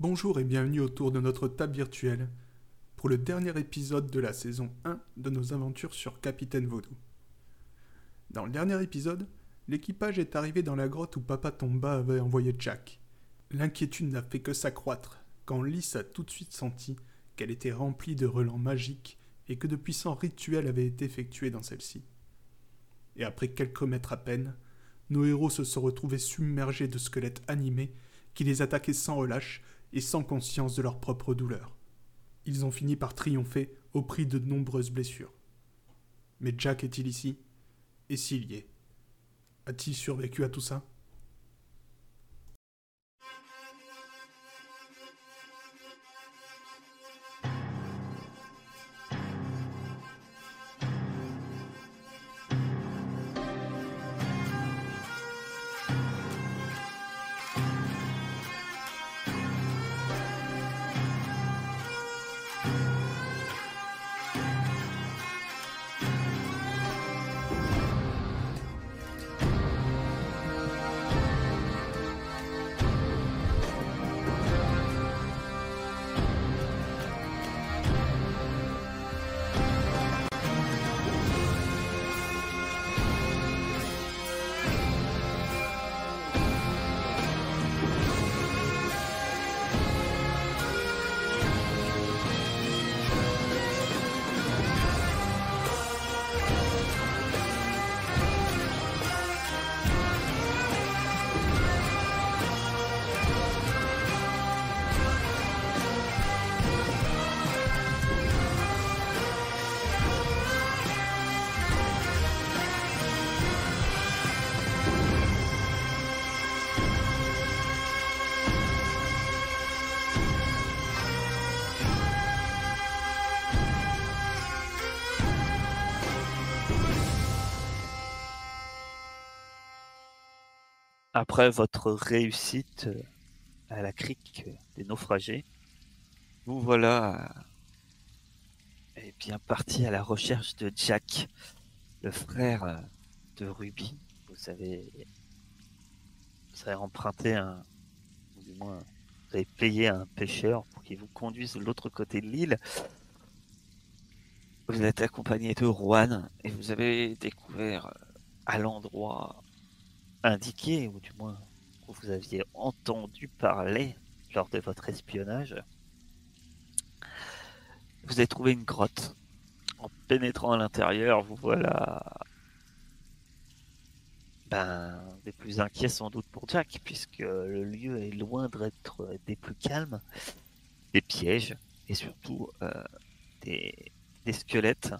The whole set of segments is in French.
Bonjour et bienvenue autour de notre table virtuelle pour le dernier épisode de la saison 1 de nos aventures sur Capitaine Vaudou. Dans le dernier épisode, l'équipage est arrivé dans la grotte où Papa Tomba avait envoyé Jack. L'inquiétude n'a fait que s'accroître quand Lys a tout de suite senti qu'elle était remplie de relents magiques et que de puissants rituels avaient été effectués dans celle-ci. Et après quelques mètres à peine, nos héros se sont retrouvés submergés de squelettes animés qui les attaquaient sans relâche et sans conscience de leur propre douleur. Ils ont fini par triompher au prix de nombreuses blessures. Mais Jack est-il ici? Et s'il y est? A-t-il survécu à tout ça? Après votre réussite euh, à la crique des naufragés, vous voilà eh bien parti à la recherche de Jack, le frère euh, de Ruby. Vous avez, vous avez emprunté un, ou du moins, vous avez payé un pêcheur pour qu'il vous conduise de l'autre côté de l'île. Vous êtes accompagné de Juan et vous avez découvert euh, à l'endroit indiqué, ou du moins où vous aviez entendu parler lors de votre espionnage, vous avez trouvé une grotte. En pénétrant à l'intérieur, vous voilà ben, des plus inquiets sans doute pour Jack, puisque le lieu est loin d'être des plus calmes, des pièges et surtout euh, des, squelettes,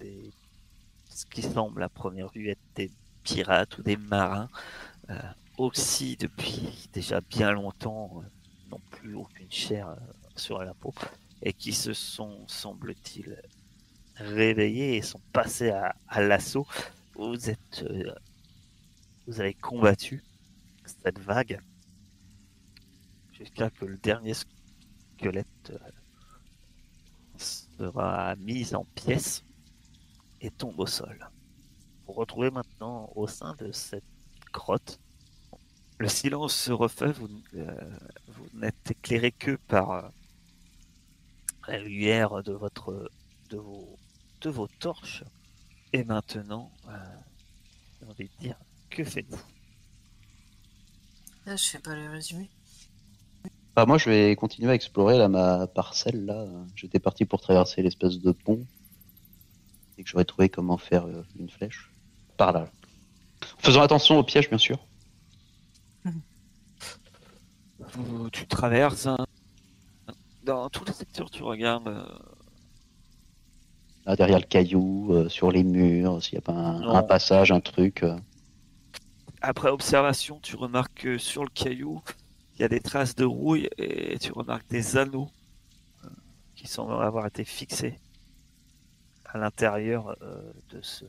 ce qui semble à première vue être des pirates ou des marins euh, aussi depuis déjà bien longtemps euh, n'ont plus aucune chair euh, sur la peau et qui se sont, semble-t-il, réveillés et sont passés à, l'assaut. Vous êtes, vous avez combattu cette vague jusqu'à que le dernier squelette sera mis en pièces et tombe au sol vous retrouvez maintenant au sein de cette grotte. Le silence se refait, vous, euh, n'êtes éclairé que par euh, la lumière de, votre, de, vos, de vos torches. Et maintenant, euh, j'ai envie de dire, que faites-vous? Ah, Je fais pas le résumé. Bah, moi, je vais continuer à explorer là, ma parcelle. là. J'étais parti pour traverser l'espèce de pont et que j'aurais trouvé comment faire une flèche par là. En faisant attention aux pièges, bien sûr. Tu traverses dans tous les secteurs, tu regardes. Euh, là, derrière le caillou, euh, sur les murs, s'il n'y a pas un, passage, un truc. Euh. Après observation, tu remarques que sur le caillou, il y a des traces de rouille et tu remarques des anneaux qui semblent avoir été fixés à l'intérieur de ce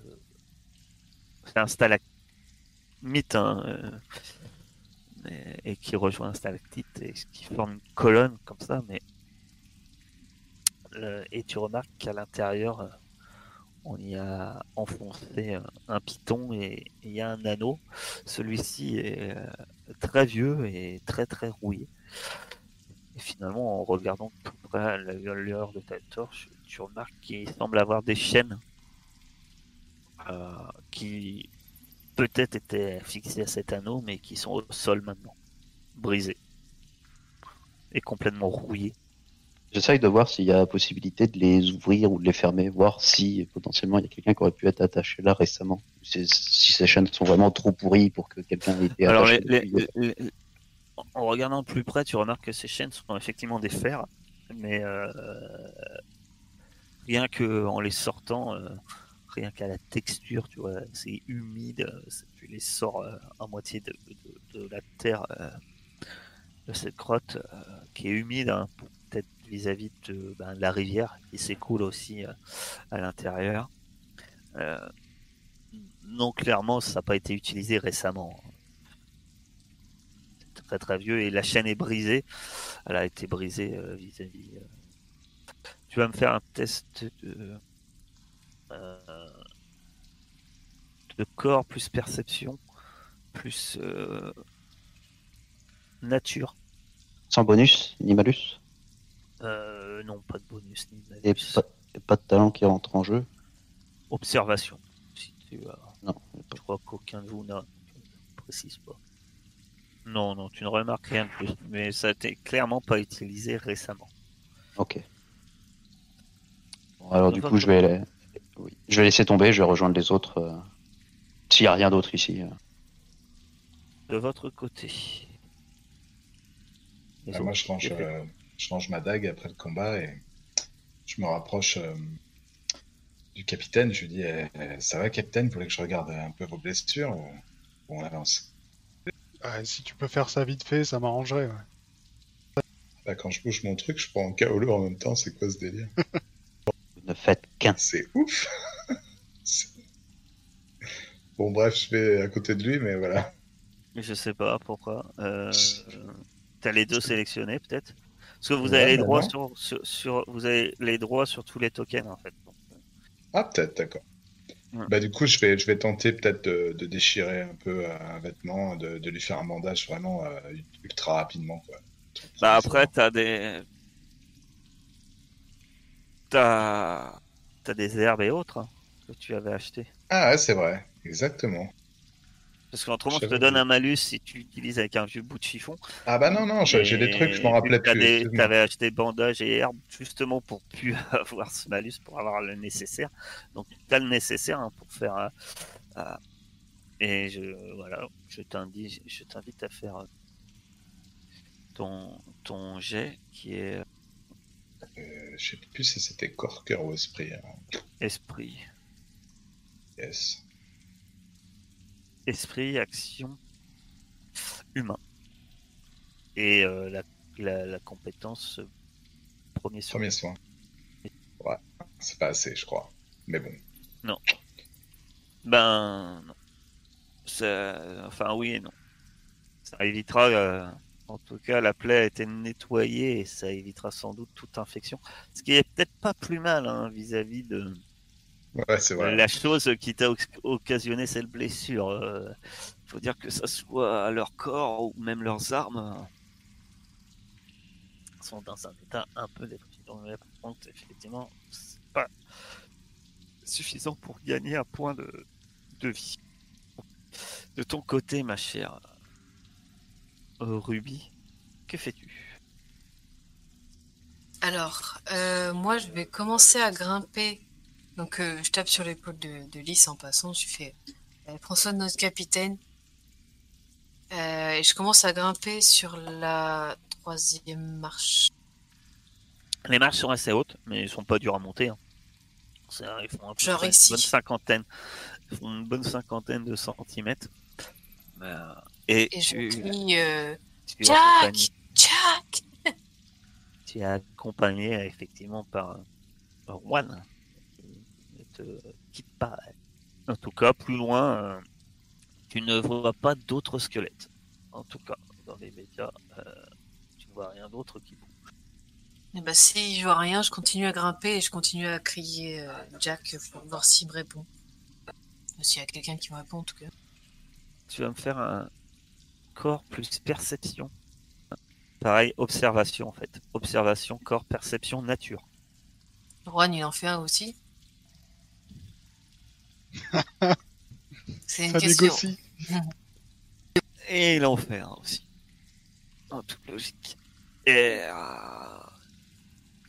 un stalagmite hein, euh, et, qui rejoint un stalactite et qui forme une colonne comme ça, mais euh, et tu remarques qu'à l'intérieur euh, on y a enfoncé un piton et il y a un anneau. Celui-ci est très vieux et très très rouillé. finalement, en regardant tout près la lueur de ta torche, tu remarques qu'il semble avoir des chaînes euh, qui peut-être étaient fixées à cet anneau, mais qui sont au sol maintenant, brisées et complètement rouillées. J'essaye de voir s'il y a possibilité de les ouvrir ou de les fermer, voir si potentiellement il y a quelqu'un qui aurait pu être attaché là récemment. Si ces chaînes sont vraiment trop pourries pour que quelqu'un ait été Alors, attaché. les- les- en regardant de plus près, tu remarques que ces chaînes sont effectivement des fers, mais euh, rien que en les sortant, euh, rien qu'à la texture, tu vois, c'est humide, euh, tu les sors euh, à moitié de, la terre euh, de cette grotte euh, qui est humide, hein, peut-être vis-à-vis de, ben, la rivière qui s'écoule aussi à l'intérieur. Non, clairement, ça n'a pas été utilisé récemment C'est très très vieux et la chaîne est brisée. Elle a été brisée vis-à-vis. Tu vas me faire un test de, euh, de corps plus perception plus euh, nature. Sans bonus, ni malus, Euh, non, pas de bonus ni et malus. pas, et pas de talent qui rentre en jeu. Observation. Si tu as- Non, Je crois qu'aucun de vous n'a. Je précise pas. Non, non, tu ne remarques rien de plus. Mais ça n'a clairement pas utilisé récemment. ok. Bon, alors du coup, je vais, la- oui. je vais laisser tomber, je vais rejoindre les autres. S'il n'y a rien d'autre ici. euh. De votre côté. Les Ah, moi, autres. je range, euh, je range ma dague après le combat et je me rapproche euh, du capitaine. Je lui dis eh, Ça va, capitaine? Vous voulez que je regarde un peu vos blessures ou, ou on avance? Ah, si tu peux faire ça vite fait, ça m'arrangerait. ouais. Là, Quand je bouge mon truc, je prends un KO en même temps. C'est quoi ce délire? Ne faites qu'un. C'est ouf C'est- Bon, bref, je vais à côté de lui, mais voilà. Je sais pas pourquoi. Euh, T'as les deux sélectionnés peut-être? Parce que vous Ouais, avez les droits sur, sur, sur- vous avez les droits sur tous les tokens en fait. Donc, Ah, peut-être, d'accord. Ouais. Bah, du coup, je vais, je vais tenter peut-être de, de déchirer un peu un vêtement, de, de lui faire un bandage vraiment euh, ultra rapidement. Quoi. Bah après t'as des t'as t'as des herbes et autres hein, que tu avais acheté. Ah, ouais, c'est vrai, exactement. Parce qu'autrement je te donne un malus si tu utilises avec un vieux bout de chiffon. Ah, bah non, non, j'ai des trucs, je m'en rappelais plus. excuse-moi. T'avais acheté bandage et herbes justement pour plus avoir ce malus, pour avoir le nécessaire. Donc t'as le nécessaire hein, pour faire. euh, euh, et je voilà, je t'invite, je t'invite à faire euh, ton ton jet qui est je sais plus si c'était corps, cœur ou esprit. hein. esprit, Yes. Esprit, action, humain. Et euh, la, la, la compétence euh, premier soin. Premier soin. Ouais, c'est pas assez, je crois. Mais bon. Ben, non. Ça- Enfin, oui et non. Ça évitera, euh, en tout cas, la plaie a été nettoyée et ça évitera sans doute toute infection. Ce qui est peut-être pas plus mal hein, vis-à-vis de Ouais, c'est vrai. la chose qui t'a oc- occasionné cette blessure. Euh, faut dire que ça soit à leur corps ou même leurs armes euh, sont dans un état un peu déprimant. Donc, effectivement, c'est pas suffisant pour gagner un point de, de vie. De ton côté, ma chère euh, Ruby, que fais-tu? Alors, euh, moi, je vais commencer à grimper. Donc, euh, je tape sur l'épaule de, de Lys en passant. Je fais euh, Prends soin de notre capitaine. Euh, et je commence à grimper sur la troisième marche. Les marches sont assez hautes, mais ils sont pas durs à monter. hein. Ils font à peu Genre près ici. une bonne cinquantaine, ils font une bonne cinquantaine de centimètres. Euh, et, Et je tu, euh, tu es Jack accompagné, Jack tu es accompagné effectivement par, par Juan, qui ne te quitte pas. En tout cas, plus loin, euh, tu ne vois pas d'autres squelettes. En tout cas, dans les médias, euh, tu ne vois rien d'autre qui bouge. Et bah, si je vois rien, je continue à grimper et je continue à crier euh, Jack pour voir s'il me répond. S'il y a quelqu'un qui me répond, en tout cas. tu vas me faire un corps plus perception. Pareil, observation en fait. observation, corps, perception, nature. Juan, il en fait un aussi. C'est une Ça question. négocie. Et l'enfer aussi. En toute logique. Et euh,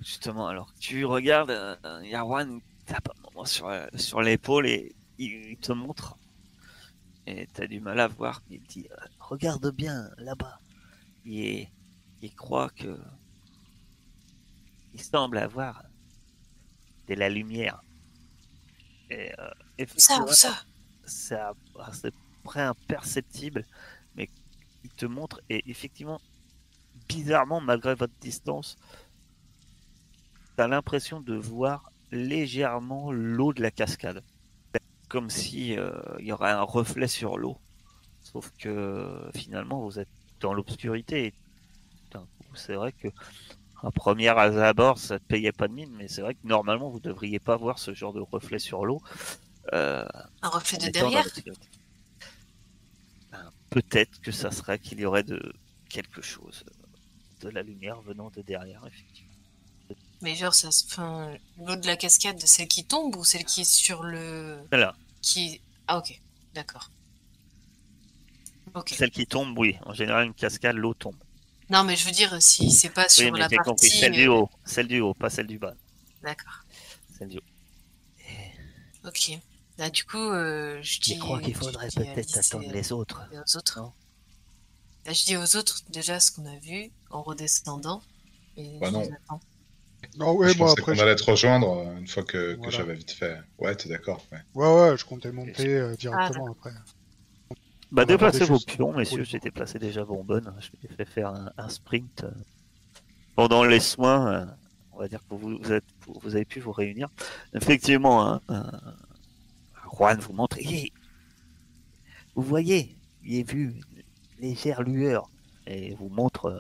justement, alors tu regardes, euh, Yarwan tape un moment sur, euh, sur l'épaule et il te montre. Et t'as du mal à voir, mais il dit euh, Regarde bien là-bas. Il, il croit que. Il semble avoir de la lumière. Et, euh, ça, ça c'est à- à- c'est près imperceptible, mais il te montre, et effectivement, bizarrement, malgré votre distance, tu as l'impression de voir légèrement l'eau de la cascade. Comme si euh, il y aurait un reflet sur l'eau. Sauf que finalement, vous êtes dans l'obscurité. et C'est vrai que un premier abord, ça ne payait pas de mine, mais c'est vrai que normalement, vous devriez pas voir ce genre de reflet sur l'eau. Euh, Un reflet de derrière. Ben, Peut-être que ça serait qu'il y aurait de quelque chose, de la lumière venant de derrière, effectivement. Mais genre, ça se... enfin, l'eau de la cascade, celle qui tombe ou celle qui est sur le... Qui... Ah ok, d'accord. Ok. celle qui tombe, oui. En général, une cascade, l'eau tombe. Non, mais je veux dire, si c'est pas sur oui, mais la partie... compris. Celle du euh, haut, celle du haut, pas celle du bas. D'accord. Celle du haut. Ok. Là, du coup, euh, je dis... Je crois qu'il faudrait peut-être attendre les autres. aux autres. Non. Là, je dis aux autres déjà ce qu'on a vu en redescendant. Et Bah je non. les. Non, ouais, je moi pensais après. je- allait te rejoindre euh, une fois que, j'avais vite fait. Ouais, t'es d'accord. Ouais. Ouais, ouais, je comptais monter euh, directement après. Bah, déplacez vos pions, messieurs. J'ai déplacé déjà Bonbonne. Je lui ai fait faire un, un sprint. Pendant les soins, on va dire que vous, vous, êtes, vous avez pu vous réunir. Effectivement, hein, euh, Juan vous montre. Vous voyez, j'ai vu une légère lueur. Et vous montre euh,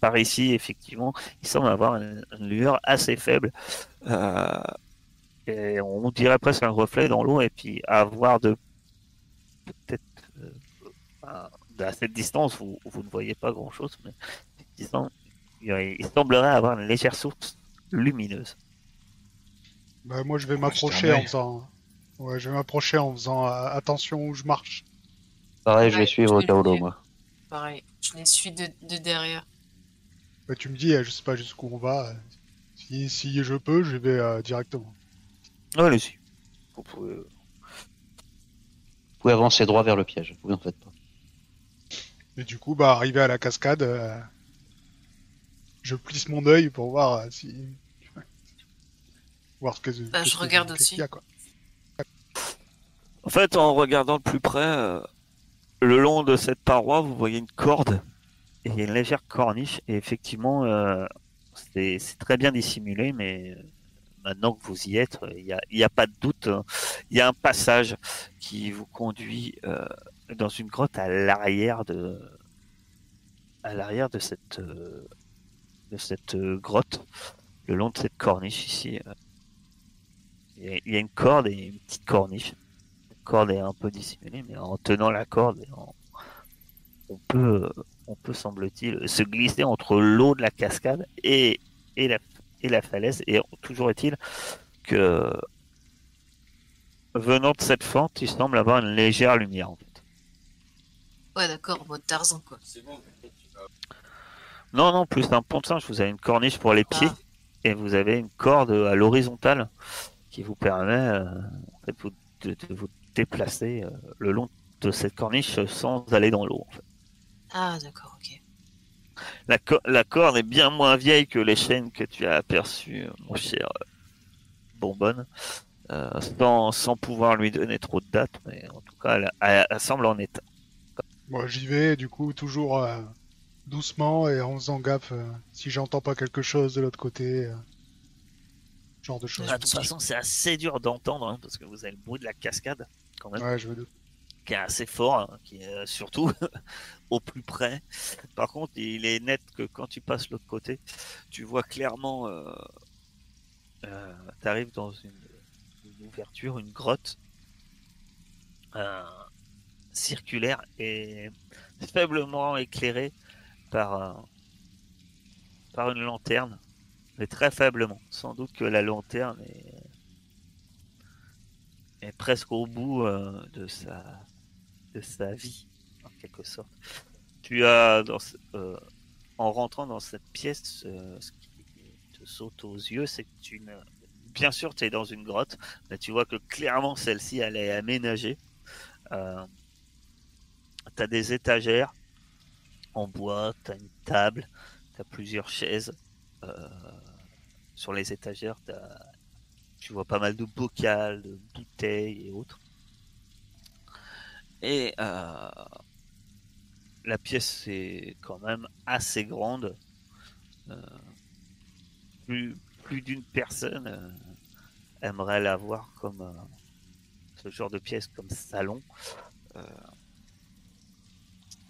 par ici, effectivement, il semble avoir une, une lueur assez faible. Euh, et on dirait presque un reflet dans l'eau. Et puis, à voir de peut-être euh, à à cette distance, vous, vous ne voyez pas grand-chose, mais disons, il, il semblerait avoir une légère source lumineuse. Bah, moi, je vais m'approcher en faisant. Ouais, je vais m'approcher en faisant euh, attention où je marche. Pareil, je vais Ouais, suivre je vais Kaolo, le- moi. Pareil, je les suis de, de derrière. Bah, tu me dis, euh, je sais pas jusqu'où on va. euh, Si, si je peux, je vais euh, directement. Allez-y. Vous pouvez... Vous pouvez avancer droit vers le piège, vous en faites pas. Et du coup, bah, arrivé à la cascade, euh, je plisse mon œil pour voir euh, si. voir ce que. Bah, qu'est-ce je que- regarde qu'est-ce aussi. qu'il y a, quoi. En fait, en regardant de plus près, euh, le long de cette paroi, vous voyez une corde et une légère corniche. Et effectivement, euh, c'est très bien dissimulé, mais euh, maintenant que vous y êtes, il n'y a, a pas de doute. hein. Il y a un passage qui vous conduit dans une grotte à l'arrière de cette grotte, le long de cette corniche ici. il y a une corde et une petite corniche corde est un peu dissimulée, mais en tenant la corde, en- on peut, on peut semble-t-il, se glisser entre l'eau de la cascade et, et, la, et la falaise. Et toujours est-il que venant de cette fente, il semble avoir une légère lumière. En fait. Ouais, d'accord, mode Tarzan, quoi. Non, non, plus un pont de singe, vous avez une corniche pour les pieds Ah. et vous avez une corde à l'horizontale qui vous permet euh, en fait, vous- de, de vous déplacer euh, le long de cette corniche sans aller dans l'eau. en fait. Ah, d'accord, ok. La, co- la corde est bien moins vieille que les chaînes que tu as aperçues, euh, mon cher euh, Bonbonne, euh, sans, sans pouvoir lui donner trop de dates, mais en tout cas, elle, elle- elle semble en état. Moi, j'y vais, du coup, toujours euh, doucement et en faisant gaffe euh, si j'entends pas quelque chose de l'autre côté. euh, genre de choses. De toute façon, c'est assez dur d'entendre, hein, parce que vous avez le bruit de la cascade, quand même, Ouais, je qui est assez fort, hein, qui est euh, surtout au plus près. Par contre, il est net que quand tu passes l'autre côté, tu vois clairement, euh, tu arrives dans une, une ouverture, une grotte euh, circulaire et faiblement éclairée par, par une lanterne, mais très faiblement. Sans doute que la lanterne est, est presque au bout euh, de, sa, de sa vie, en quelque sorte. Tu as, euh, en rentrant dans cette pièce, euh, ce qui te saute aux yeux, c'est que tu ne... Bien sûr, tu es dans une grotte, mais tu vois que clairement celle-ci, elle est aménagée. Euh, tu as des étagères en bois, tu as une table, tu as plusieurs chaises. Sur les étagères, t'as- tu vois pas mal de bocals, de bouteilles et autres. Et euh, la pièce est quand même assez grande. Euh, plus plus d'une personne euh, aimerait l'avoir comme ce genre de pièce comme salon.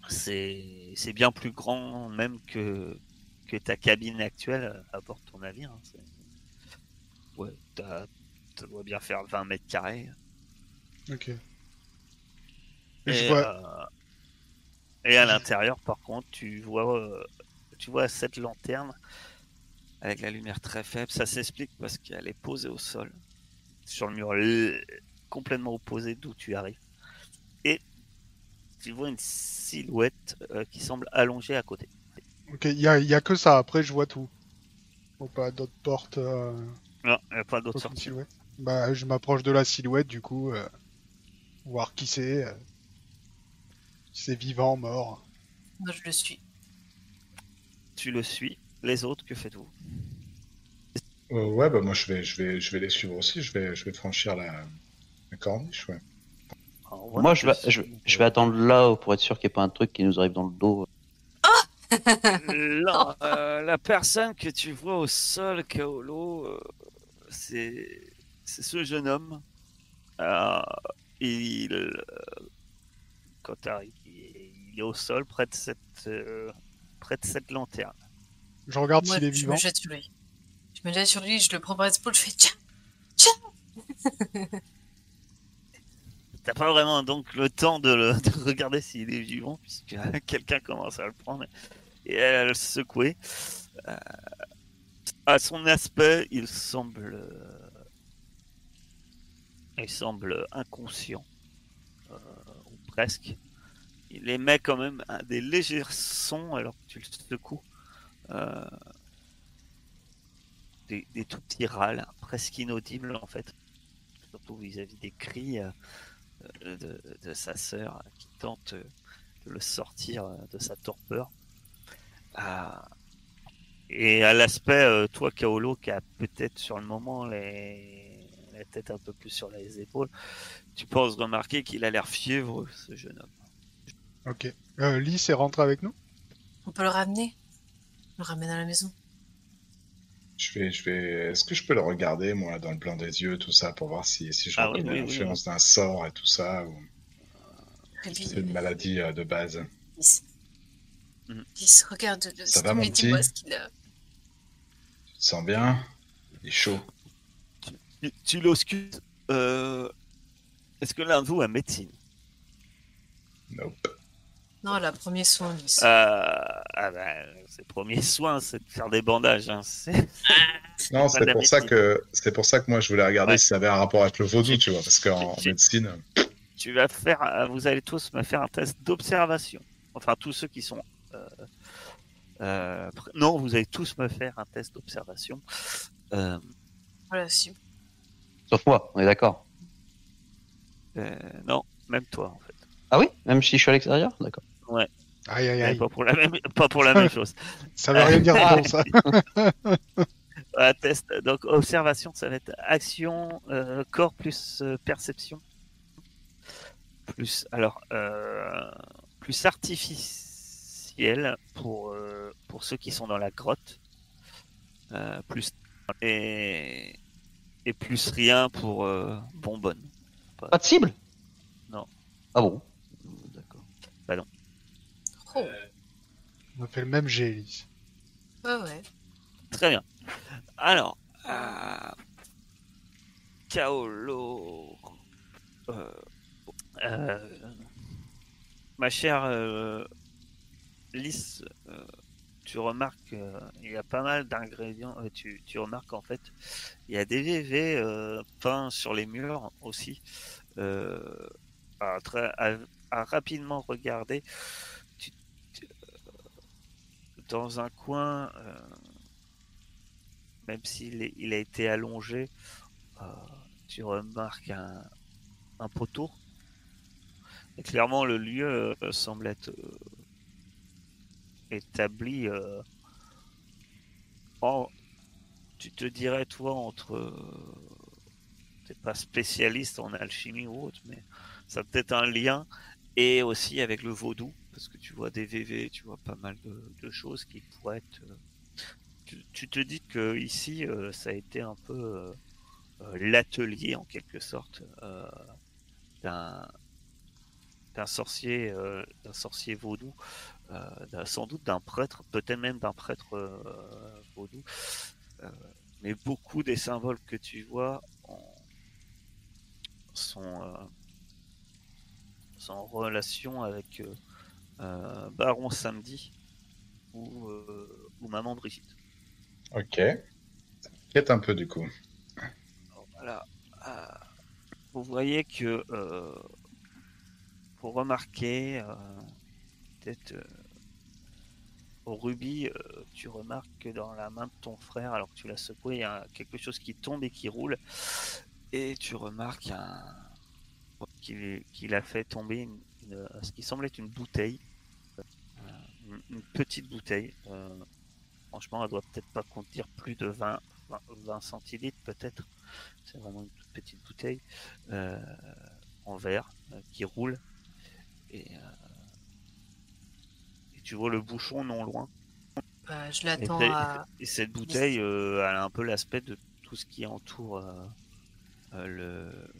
C'est c'est bien plus grand même que, que ta cabine actuelle à bord de ton navire. hein. Ouais, ça doit bien faire 20 mètres carrés. Ok. Et Et, je vois. euh, et à l'intérieur, par contre, tu vois, euh, tu vois cette lanterne avec la lumière très faible. Ça s'explique parce qu'elle est posée au sol, sur le mur complètement opposé d'où tu arrives. Et tu vois une silhouette euh, qui semble allongée à côté. Ok, il y a, y a que ça. Après, je vois tout. Faut pas d'autres portes. Non, il n'y a pas d'autre sortie. silhouette. Bah, je m'approche de la silhouette, du coup. euh, Voir qui c'est. euh, Si c'est vivant, mort. Moi, je le suis. Tu le suis. Les autres, que faites-vous? Euh, ouais, bah moi je vais, je vais, je vais les suivre aussi. Je vais, je vais franchir la, la corniche, ouais. Alors, Moi, je vais, je, je vais attendre là pour être sûr qu'il n'y ait pas un truc qui nous arrive dans le dos. Là, euh, la personne que tu vois au sol, Kaolo, euh, c'est c'est ce jeune homme. Euh, il, euh, quand il, est au sol près de cette, euh, près de cette lanterne. Je regarde s'il est je vivant. me jette sur lui. Je me jette sur lui, je le prends par l'épaule, je fais tiens, T'as pas vraiment donc le temps de, le- de regarder s'il est vivant, puisque quelqu'un commence à le prendre et à le secouer. À son aspect, il semble, euh, il semble inconscient, euh, ou presque. Il émet quand même des légers sons alors que tu le secoues. Euh, des, tout petits râles, presque inaudibles en fait, surtout vis-à-vis des cris. de, de- sa sœur qui tente de le sortir de sa torpeur. Ah. Et à l'aspect, euh, toi, Kaolo, qui a peut-être sur le moment les... la tête un peu plus sur les épaules, tu penses remarquer qu'il a l'air fiévreux, ce jeune homme? Ok. Euh, Lys est rentré avec nous? On peut le ramener. Le ramène à la maison. Je vais, je vais. Est-ce que je peux le regarder, moi, dans le blanc des yeux, tout ça, pour voir si, si je Ah reconnais oui, oui, oui, l'influence d'un sort et tout ça, ou c'est une maladie euh, de base? Lys. Mhm. Lys, regarde le Ça va, mon et dis-moi petit ce qu'il a. Tu te sens bien? Il est chaud. Tu, tu l'auscultes. Euh... Est-ce que l'un de vous a médecine? Nope. Non, la premier soin, euh... ah ben, C'est premier soin, c'est de faire des bandages. Hein. c'est- Non, c'est pour ça que c'est pour ça que moi je voulais regarder Ouais. si ça avait un rapport avec le vaudou, tu vois, parce qu'en médecine, tu vas faire, euh, vous allez tous me faire un test d'observation. Enfin, tous ceux qui sont. Euh, non, vous allez tous me faire un test d'observation. Euh, Voilà, si. Sauf moi, on est d'accord. euh, non, même toi en fait. Ah oui? Même si je suis à l'extérieur? D'accord. Aïe aïe Mais aïe. Pas pour la même, pas pour la même chose. Ça veut rien dire Ah. bon ça. Un test. Donc observation, ça va être action, euh, corps plus euh, perception, plus alors euh, plus pour euh, pour ceux qui sont dans la grotte, euh, plus et et plus rien pour euh, bonbonne. Pas de cible? Non. Ah bon? D'accord. Oh, On a fait le même jet, ouais, ouais. Très bien. Alors, euh, Kaolo. Euh, euh, ma chère euh, Lys, euh, tu remarques euh, il y a pas mal d'ingrédients. euh, tu, tu remarques en fait, il y a des VV peints sur les murs aussi. À, très- à- rapidement regarder, dans un coin, même s'il il a été allongé, tu remarques un, poteau. Clairement, le lieu semble être établi euh, en, tu te dirais toi entre euh, t'es pas spécialiste en alchimie ou autre mais ça peut-être un lien et aussi avec le vaudou parce que tu vois des VV tu vois pas mal de, choses qui pourraient être euh, tu, te dis que ici ça a été un peu l'atelier en quelque sorte d'un sorcier d'un sorcier vaudou sans doute d'un prêtre, peut-être même d'un prêtre euh, vaudou. Euh, mais beaucoup des symboles que tu vois en- sont, euh, sont en relation avec euh, euh, Baron Samedi ou, euh, ou Maman Brigitte. Ok. M'inquiète un peu du coup. Voilà. Euh, vous voyez que euh, pour remarquer, euh, peut-être euh, au rubis, euh, tu remarques que dans la main de ton frère, alors que tu l'as secoué, il y a quelque chose qui tombe et qui roule. Et tu remarques qu'il a fait tomber une- une- ce qui semble être une bouteille. Euh, une, petite bouteille. Euh, franchement, elle doit peut-être pas contenir plus de 20, 20, 20 centilitres, peut-être. C'est vraiment une toute petite bouteille euh, en verre euh, qui roule. Euh, tu vois le bouchon non loin. Bah, je Et, l'attends à. et cette bouteille, euh, elle a un peu l'aspect de tout ce qui entoure euh, euh, le...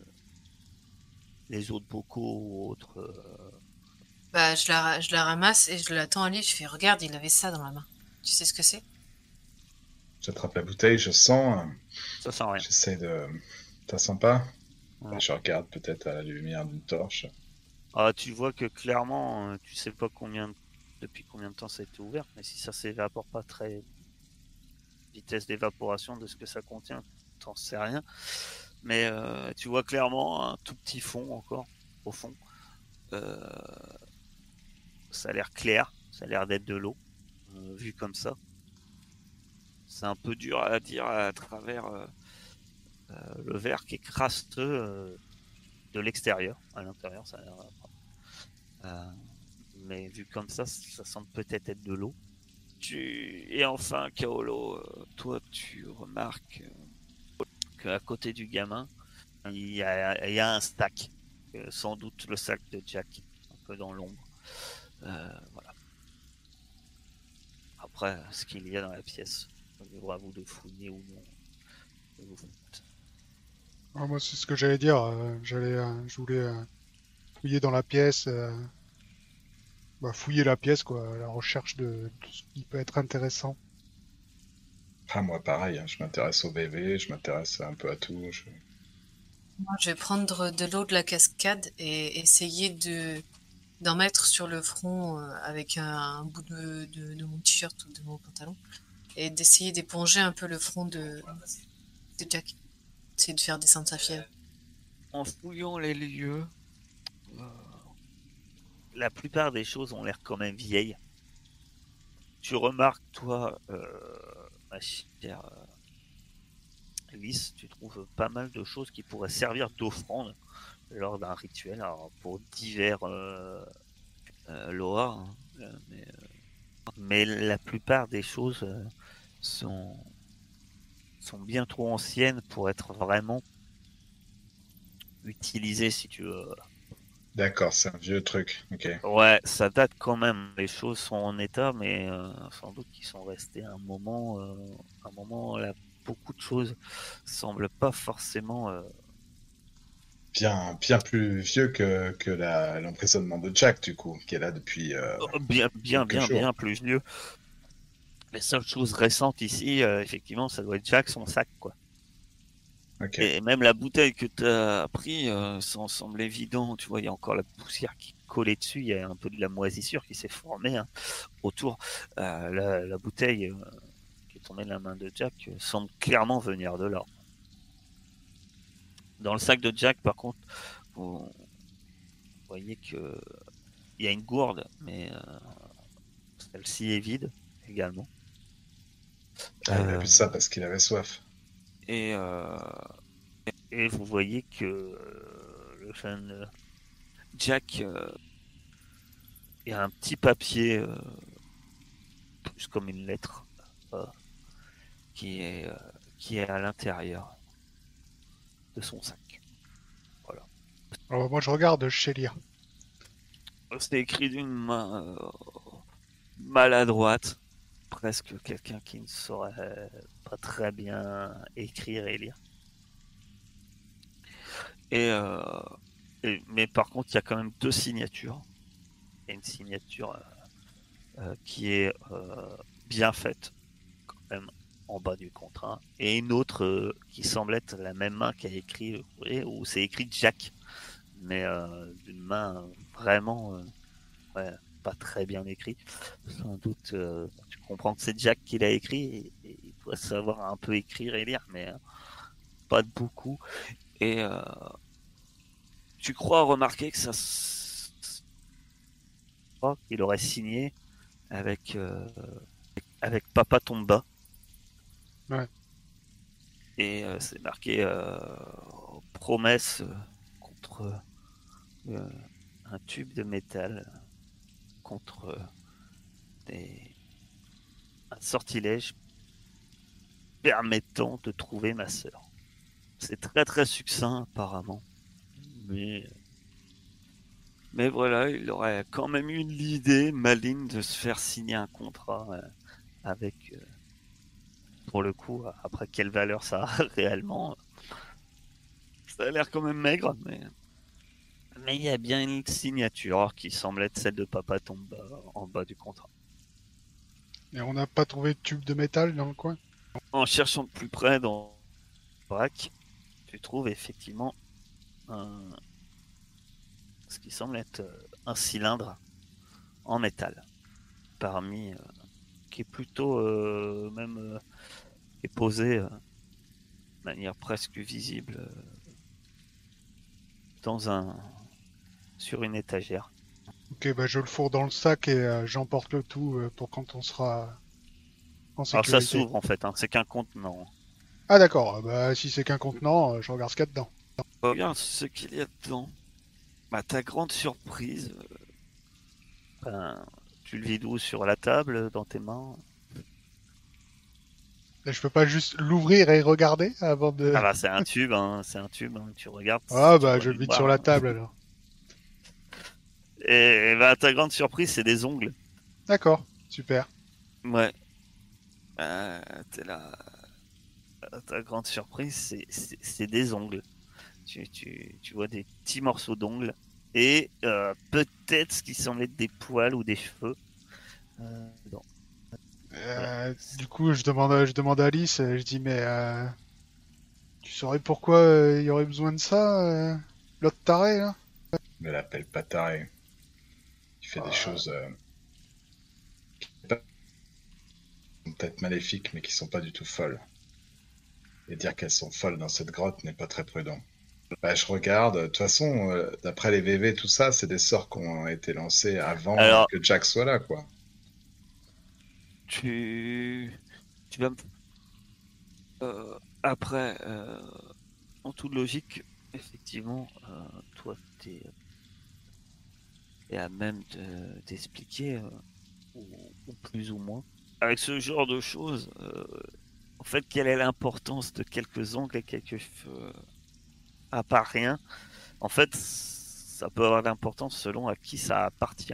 les autres bocaux ou autres. euh. Bah, je la, je la ramasse et je l'attends à lui. Je fais Regarde, il avait ça dans la main. Tu sais ce que c'est? J'attrape la bouteille, je sens. Ça sent rien. J'essaie de. Ça sent pas? Ouais. Je regarde peut-être à la lumière d'une torche. Ah, tu vois que clairement, tu sais pas combien depuis combien de temps ça a été ouvert, mais si ça s'évapore pas très vitesse d'évaporation de ce que ça contient, t'en sais rien. Mais euh, tu vois clairement un tout petit fond encore au fond. Euh, ça a l'air clair, ça a l'air d'être de l'eau, euh, vu comme ça. C'est un peu dur à dire à travers le verre qui est de l'extérieur. À l'intérieur, ça a l'air mais vu comme ça, ça semble peut-être être de l'eau. Tu... Et enfin, Kaolo, euh, toi, tu remarques euh, qu'à côté du gamin, il y a, il y a un stack. Euh, sans doute le sac de Jack, un peu dans l'ombre. Euh, voilà. Après, ce qu'il y a dans la pièce, libre à vous de fouiller ou non. Vous. Ah, moi, c'est ce que j'allais dire. j'allais, je voulais fouiller dans la pièce. Bah, fouiller la pièce, quoi, à la recherche de ce qui peut être intéressant. Ah, moi, pareil, hein, je m'intéresse au VV, je m'intéresse un peu à tout. je- Moi, je vais prendre de l'eau de la cascade et essayer de d'en mettre sur le front euh, avec un, un bout de, de, de mon t-shirt ou de mon pantalon et d'essayer d'éponger un peu le front de, de Jack. Essayer de faire descendre sa fièvre. En fouillant les lieux, la plupart des choses ont l'air quand même vieilles. Tu remarques, toi, euh, ma chère euh, Alice, tu trouves pas mal de choses qui pourraient servir d'offrande lors d'un rituel, alors pour divers euh, euh, hein, mais, la plupart des choses sont bien trop anciennes pour être vraiment utilisées, si tu veux. D'accord, c'est un vieux truc. Ouais, ça date quand même. Les choses sont en état, mais euh, sans doute qu'ils sont restés un moment. euh, un moment là, beaucoup de choses semblent pas forcément. euh, Bien, bien plus vieux que, que l'emprisonnement de Jack, du coup, qui est là depuis. euh, bien, bien, bien, bien plus vieux. Les seules choses récentes ici, effectivement, ça doit être Jack, son sac, quoi. Et même la bouteille que tu as pris, euh, ça en semble évident. Tu vois, il y a encore la poussière qui collé dessus, il y a un peu de la moisissure qui s'est formée hein, autour. Euh, la, la bouteille euh, qui est tombée de la main de Jack euh, semble clairement venir de là. Dans le sac de Jack, par contre, vous voyez que il y a une gourde, mais euh, celle-ci est vide également. Ah, il a Euh, bu ça parce qu'il avait soif. Et, euh, et vous voyez que euh, le jeune euh, Jack, euh, il y a un petit papier, euh, plus comme une lettre, euh, qui, est, euh, qui est à l'intérieur de son sac. Alors moi je regarde, je sais lire. C'est écrit d'une main euh, maladroite, presque quelqu'un qui ne saurait très bien écrire et lire. Et, euh, et- mais par contre, il y a quand même deux signatures. Une signature euh, euh, qui est bien faite, quand même, en bas du contrat, et une autre qui semble être la même main qui a écrit, vous voyez, où c'est écrit Jack, mais d'une main vraiment ouais, pas très bien écrit. Sans doute, euh, tu comprends que c'est Jack qui l'a écrit, et, et il doit savoir un peu écrire et lire, mais euh, pas de beaucoup. Et euh, tu crois remarquer que ça, qu'il aurait signé avec avec Papa Tomba. Ouais. Et c'est marqué promesse contre un tube de métal contre euh, un sortilège permettant de trouver ma sœur. C'est très très succinct apparemment. Mais mais voilà, il aurait quand même eu l'idée maligne de se faire signer un contrat euh, avec euh, pour le coup après quelle valeur ça a réellement ça a l'air quand même maigre mais mais il y a bien une signature qui semble être celle de Papa Tomba en bas du contrat. Et on n'a pas trouvé de tube de métal dans le coin? En cherchant de plus près dans le braque, tu trouves effectivement un... ce qui semble être euh, un cylindre en métal. Parmi. euh, qui est plutôt euh, même. euh, est posé de manière presque visible dans un. Sur une étagère. Ok, bah je le fourre dans le sac et euh, j'emporte le tout euh, pour quand on sera en Alors ça sécurité. s'ouvre en fait, hein, c'est qu'un contenant. Ah d'accord, bah si c'est qu'un contenant, euh, je regarde ce qu'il y a dedans. Regarde ce qu'il y a dedans. À ta grande surprise, ben, tu le vides où? Sur la table, dans tes mains? Je peux pas juste l'ouvrir et regarder avant de... Ah bah c'est un tube, hein, c'est un tube, hein, tu regardes. Ah bah je le vide sur la hein. table alors. Et, et bah, à ta grande surprise, c'est des ongles. D'accord, super. Ouais. Euh, t'es là. À ta grande surprise, c'est- des ongles. Tu, tu, tu vois des petits morceaux d'ongles et euh, peut-être ce qui semble être des poils ou des cheveux. Euh, dedans. Euh, du coup je demande, je demande à Alice, je dis mais euh, tu saurais pourquoi euh, il y aurait besoin de ça, euh, l'autre taré là? Ne l'appelle pas taré. Fait des choses euh, qui sont peut-être maléfiques, mais qui sont pas du tout folles. Et dire qu'elles sont folles dans cette grotte n'est pas très prudent. Bah, je regarde. De toute façon, euh, d'après les VV, tout ça, c'est des sorts qui ont été lancés avant Alors- que Jack soit là, quoi. tu, tu vas me... Euh, après, euh, en toute logique, effectivement, toi, t'es es à même de- d'expliquer, euh, ou, ou plus ou moins. Avec ce genre de choses, euh, en fait, quelle est l'importance de quelques ongles et quelques cheveux À part rien, en fait, ça peut avoir d'importance selon à qui ça appartient.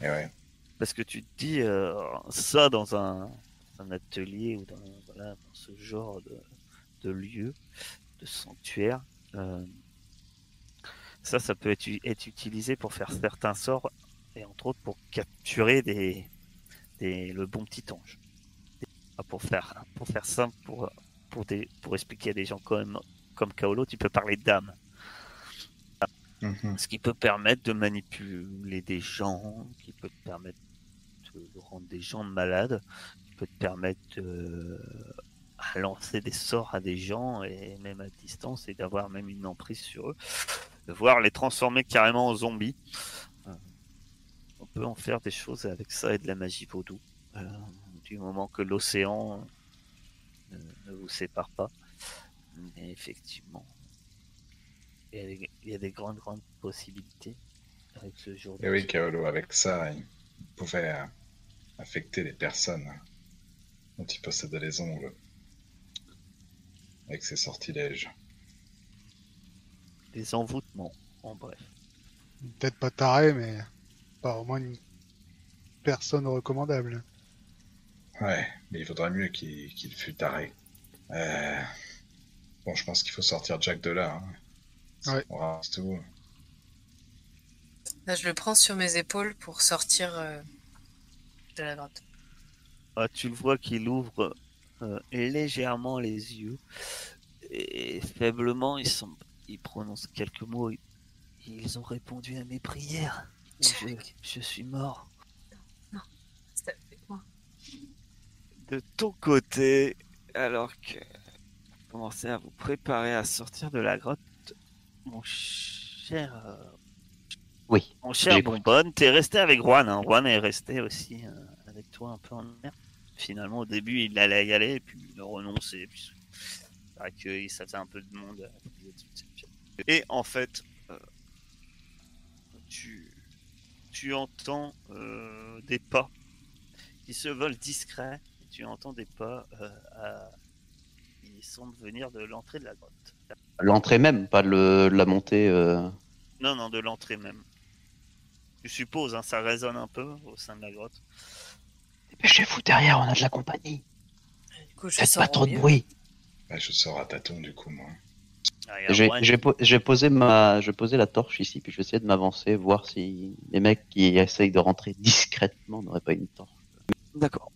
Et ouais. Parce que tu te dis, euh, ça dans un, un atelier ou dans, voilà, dans ce genre de, de lieu, de sanctuaire, euh, ça, ça peut être, utilisé pour faire certains sorts et entre autres pour capturer des, des, le bon petit ange. Pour faire, pour faire simple, pour, pour, des, pour expliquer à des gens comme, comme Kaolo, tu peux parler d'âme. Mhm. Ce qui peut permettre de manipuler des gens, qui peut te permettre de rendre des gens malades, qui peut te permettre de à lancer des sorts à des gens et même à distance et d'avoir même une emprise sur eux, de voir les transformer carrément en zombies. Euh, On peut en faire des choses avec ça et de la magie vaudou. Euh, du moment que l'océan ne, ne vous sépare pas. Mais effectivement, il y a des, il y a des grandes, grandes possibilités avec ce jour Et oui, Kaolo, avec ça, il pouvait euh, affecter les personnes dont il possédait les ongles. Avec ses sortilèges. Des envoûtements, en bref. Peut-être pas taré, mais pas au moins une personne recommandable. Ouais, mais il vaudrait mieux qu'il fût taré. Euh, Bon, je pense qu'il faut sortir Jack de là. hein. Ouais. On tout. Là, je le prends sur mes épaules pour sortir euh, de la grotte. Ah, tu le vois qu'il ouvre euh, légèrement les yeux et faiblement il, semble, il prononce quelques mots. Ils ont répondu à mes prières. Je, suis mort. Reste avec moi. De ton côté, alors que vous commencez à vous préparer à sortir de la grotte, mon cher, euh, Oui. mon cher. Bonbonne, t'es resté avec Juan. Hein. Juan est resté aussi euh, avec toi un peu en mer. Finalement, au début, il allait y aller, et puis il a renoncé. Puis, c'est vrai que ça faisait un peu de monde. euh, Et en fait, euh, tu, tu entends euh, des pas qui se veulent discrets. Tu entends des pas euh, à- qui semblent venir de l'entrée de la grotte. L'entrée même, pas le, la montée. euh. Non, non, de l'entrée même. Je suppose, hein, ça résonne un peu au sein de la grotte. Dépêchez-vous derrière, on a de la compagnie. Du coup, je Faites pas trop au de bruit. Bah, je sors à tâtons du coup, moi. J'ai posé la torche ici, puis je vais essayer de m'avancer, voir si les mecs qui essayent de rentrer discrètement n'auraient pas une torche. D'accord.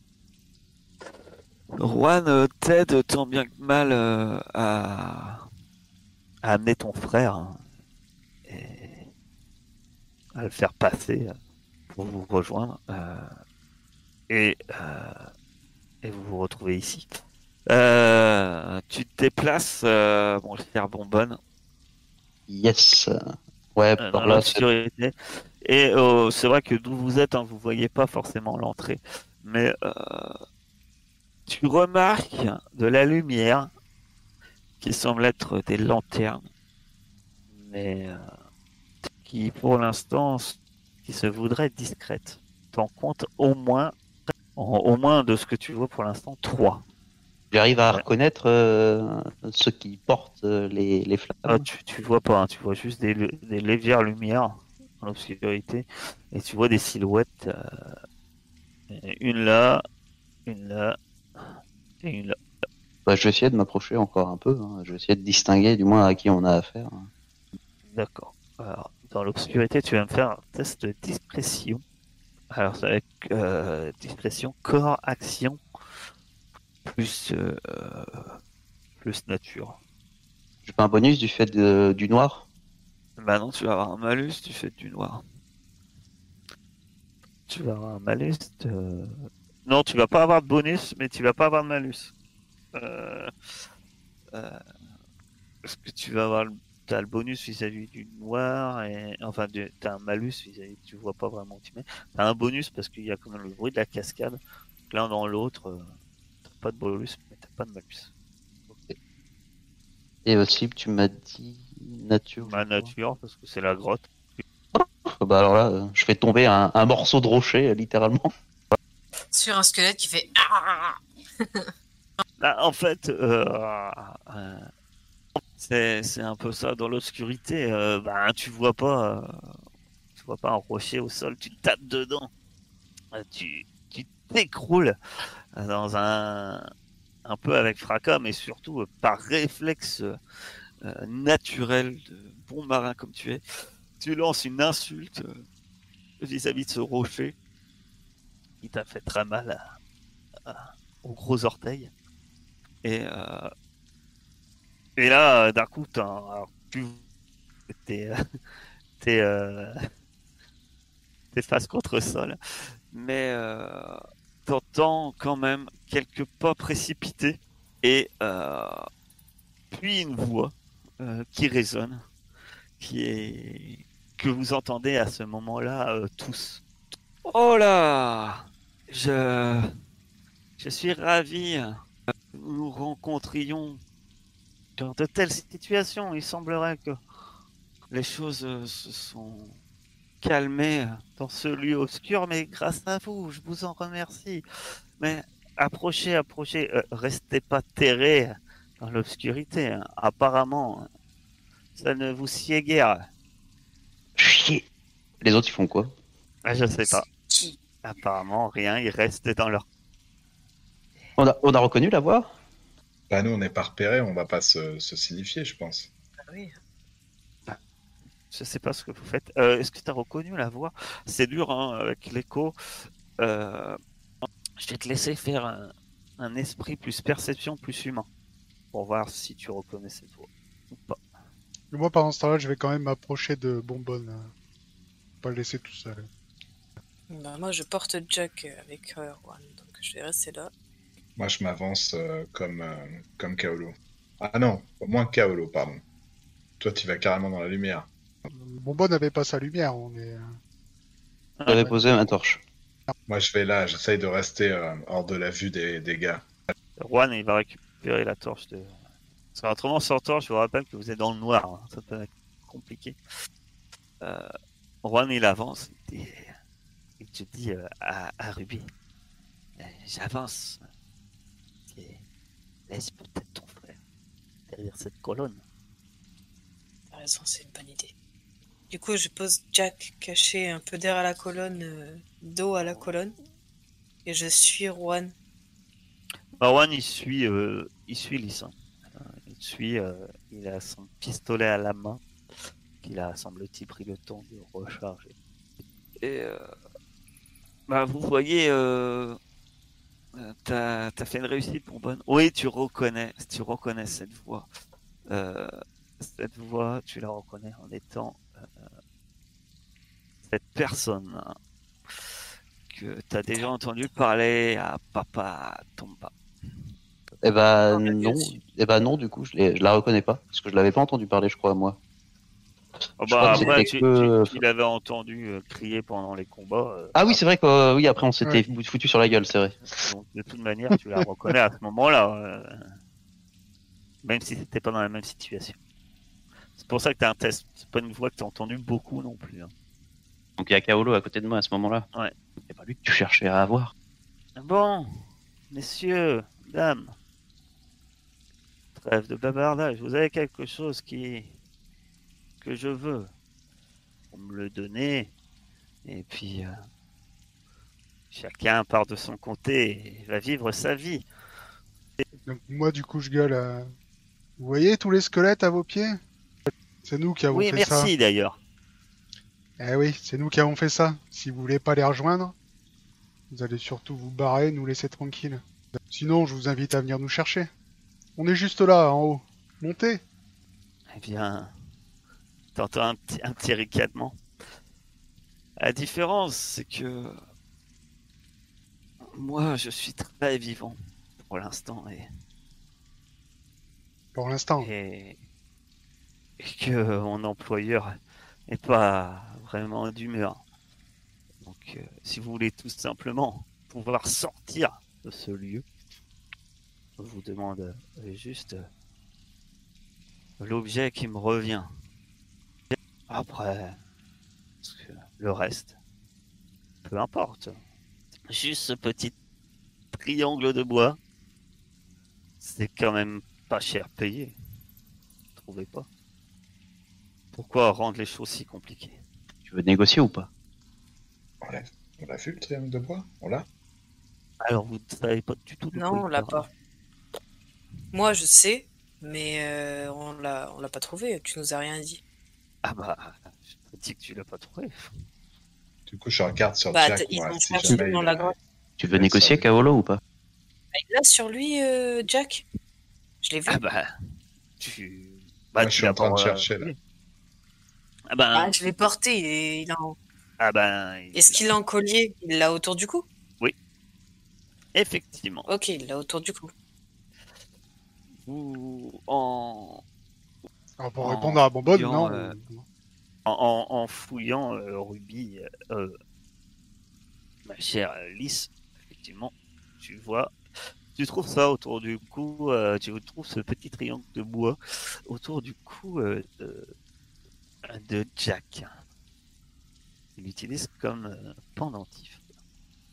Juan euh, t'aide tant bien que mal euh, à... à amener ton frère hein, et à le faire passer euh, pour vous rejoindre euh, et, euh, et vous vous retrouvez ici. Euh, tu te déplaces, euh, mon cher Bonbonne, Yes. Ouais, euh, par dans là, l'obscurité. Et euh, c'est vrai que d'où vous êtes, hein, vous voyez pas forcément l'entrée, mais euh, tu remarques de la lumière qui semble être des lanternes, mais euh, qui pour l'instant qui se voudraient discrètes. T'en comptes au moins, au moins de ce que tu vois pour l'instant, trois. J'arrive à Ouais. reconnaître euh, ceux qui portent euh, les, les flammes. Ah, tu, tu vois pas, hein, tu vois juste des, des légères lumières dans l'obscurité et tu vois des silhouettes. euh, une là, une là et une là. Bah, je vais essayer de m'approcher encore un peu. hein. Je vais essayer de distinguer du moins à qui on a affaire. D'accord. Alors, dans l'obscurité, tu vas me faire un test de discrétion. Alors, c'est avec euh, discrétion, corps, action, plus, euh, plus nature. J'ai pas un bonus du fait de- du noir? Bah non, tu vas avoir un malus du fait du noir. Tu vas avoir un malus de... Non, tu vas pas avoir de bonus, mais tu vas pas avoir de malus. Euh... euh, Parce que tu vas avoir... le- T'as le bonus vis-à-vis du noir, et... enfin, t'as un malus vis-à-vis... Tu vois pas vraiment où tu mets. T'as un bonus parce qu'il y a quand même le bruit de la cascade. L'un dans l'autre, euh, pas de bonus, mais t'as pas de malus. Et aussi, tu m'as dit nature. Ma nature, parce que c'est la grotte. Bah alors là, euh, je fais tomber un, un morceau de rocher, euh, littéralement. Sur un squelette qui fait Ah Bah, en fait, euh, euh, c'est c'est un peu ça dans l'obscurité. euh, bah, tu vois pas, euh, tu vois pas un rocher au sol, tu tapes dedans, tu tu t'écroules dans un un peu avec fracas, mais surtout euh, par réflexe euh, naturel de bon marin comme tu es, tu lances une insulte euh, vis-à-vis de ce rocher qui t'a fait très mal à- à- au gros orteil. Et, euh, et là, d'un coup, tu- t'es, euh, face contre sol. Mais t'entends quand même quelques pas précipités et euh, puis une voix euh, qui résonne, qui est que vous entendez à ce moment-là euh, tous. Oh là, je je suis ravi que nous rencontrions dans de telles situations. Il semblerait que les choses se sont calmées dans ce lieu obscur, mais grâce à vous, je vous en remercie. Mais approchez, approchez, euh, restez pas terrés dans l'obscurité. hein. Apparemment, ça ne vous sied guère. Chier. Les autres, ils font quoi? Ah, je sais pas. Apparemment, rien, ils restent dans leur... on a, on a reconnu la voix? Bah, nous, on n'est pas repérés, on va pas se, se signifier, je pense. Ah oui. Je sais pas ce que vous faites. Euh, Est-ce que tu as reconnu la voix? C'est dur hein, avec l'écho. Euh, je vais te laisser faire un, un esprit plus perception, plus humain. Pour voir si tu reconnais cette voix ou pas. Moi, pendant ce temps-là, je vais quand même m'approcher de Bonbonne. euh, Pas le laisser tout seul. Bah, moi, je porte Jack avec euh, Juan, donc je vais rester là. Moi, je m'avance euh, comme, euh, comme Kaolo. Ah non, moins Kaolo, pardon. Toi, tu vas carrément dans la lumière. Bonbonne n'avait pas sa lumière. On est. euh, J'avais ouais. posé ma torche. Moi, je vais là, j'essaye de rester euh, hors de la vue des, des gars. Juan, il va récupérer la torche de. Parce qu'autrement, sans torche, je vous rappelle que vous êtes dans le noir. hein. Ça peut être compliqué. Euh, Juan, il avance. Et il te dit euh, à, à Ruby J'avance. Et Laisse peut-être ton frère derrière cette colonne. T'as raison, c'est une bonne idée. Du coup, je pose Jack caché un peu derrière la colonne, euh, dos à la colonne, et je suis Juan. Bah, Juan, il suit, euh, il suit Lys, hein. Euh, Il suit, euh, il a son pistolet à la main, qu'il a, semble-t-il, pris le temps de recharger. Et euh, bah, vous voyez, t'as as fait une réussite, mon bon. Oui, tu reconnais, tu reconnais cette voix. Euh, cette voix, tu la reconnais en étant cette personne que t'as déjà entendu parler à Papa Tomba. Eh bien non. Eh bah non, du coup, je, la reconnais pas. Parce que je l'avais pas entendu parler, je crois, moi. Ah Je bah, crois que après, c'était tu, que- tu- tu l'avais entendu euh, crier pendant les combats. euh, Ah oui, c'est vrai que euh, oui, après on s'était foutu sur la gueule, c'est vrai. donc, de toute manière, tu la reconnais à ce moment-là. euh, même si c'était pas dans la même situation. C'est pour ça que t'as un test. C'est pas une voix que t'as entendu beaucoup non plus. hein. Donc il y a Kaolo à côté de moi à ce moment-là. Ouais. C'est pas lui que tu cherchais à avoir. Bon, messieurs, dames, trêve de bavardage. Vous avez quelque chose qui que je veux. Vous me le donner. Et puis, euh, chacun part de son côté et va vivre sa vie. Donc moi, du coup, je gueule. à- Vous voyez tous les squelettes à vos pieds? C'est nous qui avons Oui, fait ça. merci d'ailleurs. Eh oui, c'est nous qui avons fait ça. Si vous voulez pas les rejoindre, vous allez surtout vous barrer, nous laisser tranquilles. Sinon, je vous invite à venir nous chercher. On est juste là, en haut. Montez. Eh bien, t'entends un petit, un petit ricanement. La différence, c'est que moi, je suis très vivant pour l'instant et, Pour l'instant. et, et que mon employeur n'est pas vraiment d'humeur. Donc, euh, si vous voulez tout simplement pouvoir sortir de ce lieu, je vous demande euh, juste euh, l'objet qui me revient. Après, le reste, peu importe. Juste ce petit triangle de bois, c'est quand même pas cher payé. Trouvez pas Pourquoi rendre les choses si compliquées? Tu veux négocier ou pas? On l'a on l'a vu, le triangle de bois? On l'a? Alors vous ne savez pas du tout de Non, on l'a pas. Moi, je sais, mais euh, on l'a, on l'a pas trouvé. Tu nous as rien dit. Ah bah, je te dis que tu l'as pas trouvé. Du coup, je regarde sur Bah, Jack. t- ils moi, ont si cherché jamais dans il la grotte. Tu veux négocier Kaolo ou pas? Il l'a sur lui, euh, Jack. Je l'ai vu. Ah bah, tu... Bah, Moi, je tu suis en train de chercher, là. Ah ben, Ah, je l'ai porté. Et il a en- ah ben, Est-ce qu'il l'a en collier? Il l'a autour du cou? Effectivement, Ok, il l'a autour du cou. vous en, Alors pour En répondre à Bonbonne, fouillant, non? euh, en, en- en fouillant euh, Ruby, euh, ma chère Lys, effectivement, tu vois, tu trouves ça autour du cou, euh, tu trouves ce petit triangle de bois autour du cou euh, de, de Jack. Il l'utilise comme euh, pendentif.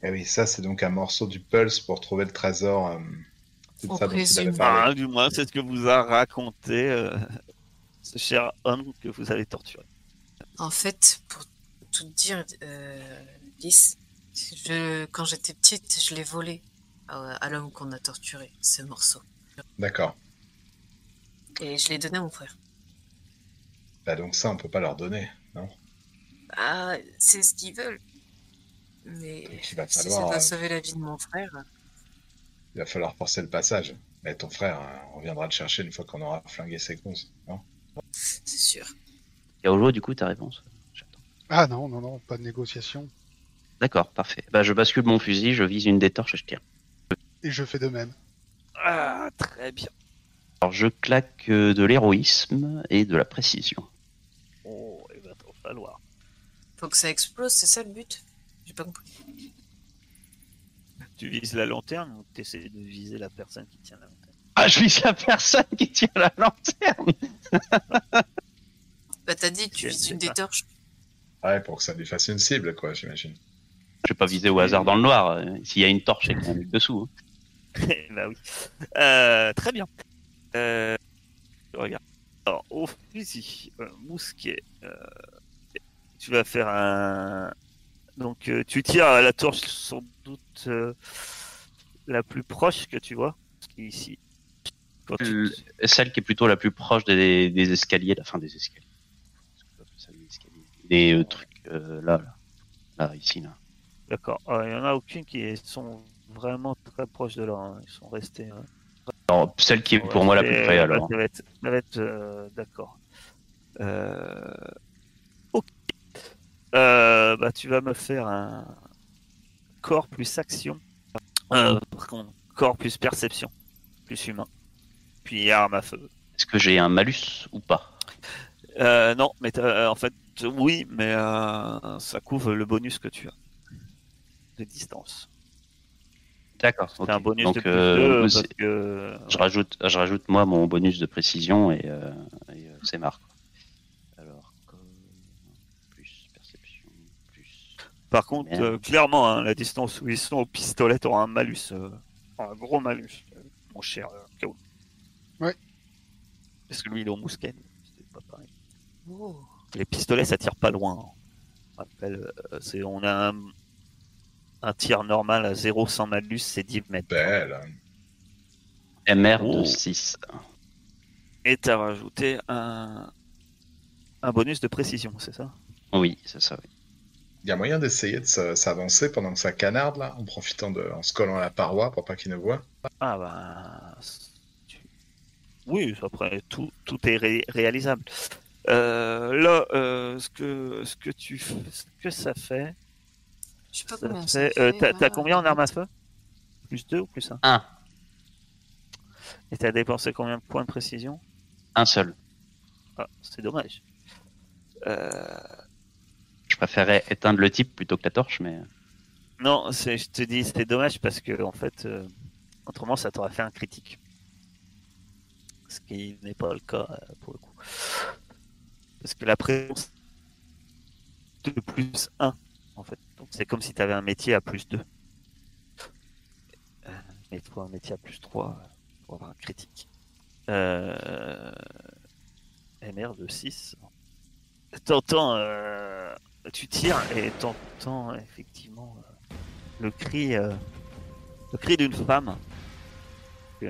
Eh oui, ça, c'est donc un morceau du Pulse pour trouver le trésor. euh, c'est On ça présume. du moins, c'est ce que vous a raconté euh, ce cher homme que vous avez torturé. En fait, pour tout te dire, euh, Lys, je, quand j'étais petite, je l'ai volé à, à l'homme qu'on a torturé, ce morceau. D'accord. Et je l'ai donné à mon frère. Bah donc ça, on peut pas leur donner, non? Ah, c'est ce qu'ils veulent. Mais Donc, il va si ça falloir, doit euh, sauver la vie de mon frère, Il va falloir forcer le passage. Mais ton frère, hein, on viendra le chercher une fois qu'on aura flingué ses gonzes, non? C'est sûr. Yaolo, du coup, ta réponse? J'attends. Ah non, non, non, pas de négociation. D'accord, parfait. Bah, je bascule mon fusil, je vise une des torches et je tire. Et je fais de même. Ah, très bien. Alors, je claque euh, de l'héroïsme et de la précision. Faut que ça explose, c'est ça le but J'ai pas compris. Tu vises la lanterne ou tu essaies de viser la personne qui tient la lanterne? Ah, je vise la personne qui tient la lanterne Bah t'as dit, tu vises une des torches. Ouais, pour que ça lui fasse une cible, quoi, j'imagine. Je vais pas viser au hasard dans le noir. euh, S'il y a une torche, c'est qu'il y a un mec dessous. hein. bah oui. Euh, très bien. Euh, je regarde. Alors, au fusil, euh, mousquet, euh, tu vas faire un. Donc, euh, tu tires à la torche sans doute euh, la plus proche que tu vois. Qu'ici, quand tu- Le- Celle qui est plutôt la plus proche des, des escaliers, la fin des escaliers. Des euh, trucs euh, là, là. Là, ici, là. D'accord. Euh, Il y en a aucune qui est- sont vraiment très proches de là. hein. Ils sont restés. hein. Celle qui est pour moi la plus près, alors. Ça va être, euh, d'accord. Euh. Euh, bah, tu vas me faire un corps plus action. Euh, par contre, corps plus perception, plus humain. Puis arme à feu. Est-ce que j'ai un malus ou pas? Euh, non, mais euh, en fait, oui, mais euh, ça couvre le bonus que tu as de distance. D'accord. C'est un bonus Donc, de plus euh, deux, c'est- parce que Je rajoute, je rajoute moi mon bonus de précision et, et, euh, c'est marre. Par contre, euh, clairement, hein, la distance où ils sont au pistolet, t'auras un malus. euh, un gros malus, euh, mon cher euh, Kao. Ouais. Parce que lui, il est au mousquet. C'est pas pareil. Oh. Les pistolets, ça tire pas loin. hein. Euh, c'est, on a un, un tir normal à 0 sans malus, c'est 10 mètres. Belle. MR Oh. de 6. Et t'as rajouté un, un bonus de précision, c'est ça? Oui, c'est ça. Oui. Il y a moyen d'essayer de s'avancer pendant que ça canarde, là, en profitant de. en se collant à la paroi pour pas qu'il ne voit. Ah bah... Oui, après, tout, tout est ré- réalisable. Euh, là, euh, ce, que, ce, que tu, f- ce que ça fait... Je sais pas ça combien fait- euh, t'as, combien en arme à feu? Plus 2 ou plus 1 Un. Et t'as dépensé combien de points de précision? Un seul. Ah, c'est dommage. Euh, préférais éteindre le type plutôt que la torche, mais. non, c'est, je te dis, c'est dommage parce que, en fait, euh, autrement, ça t'aurait fait un critique. Ce qui n'est pas le cas euh, pour le coup. Parce que la présence de plus 1, en fait. Donc c'est comme si tu avais un métier à plus 2. Euh, mais il faut un métier à plus 3 pour avoir un critique. Euh... MR de 6. T'entends, euh, tu tires et t'entends effectivement euh, le cri, euh, le cri d'une femme qui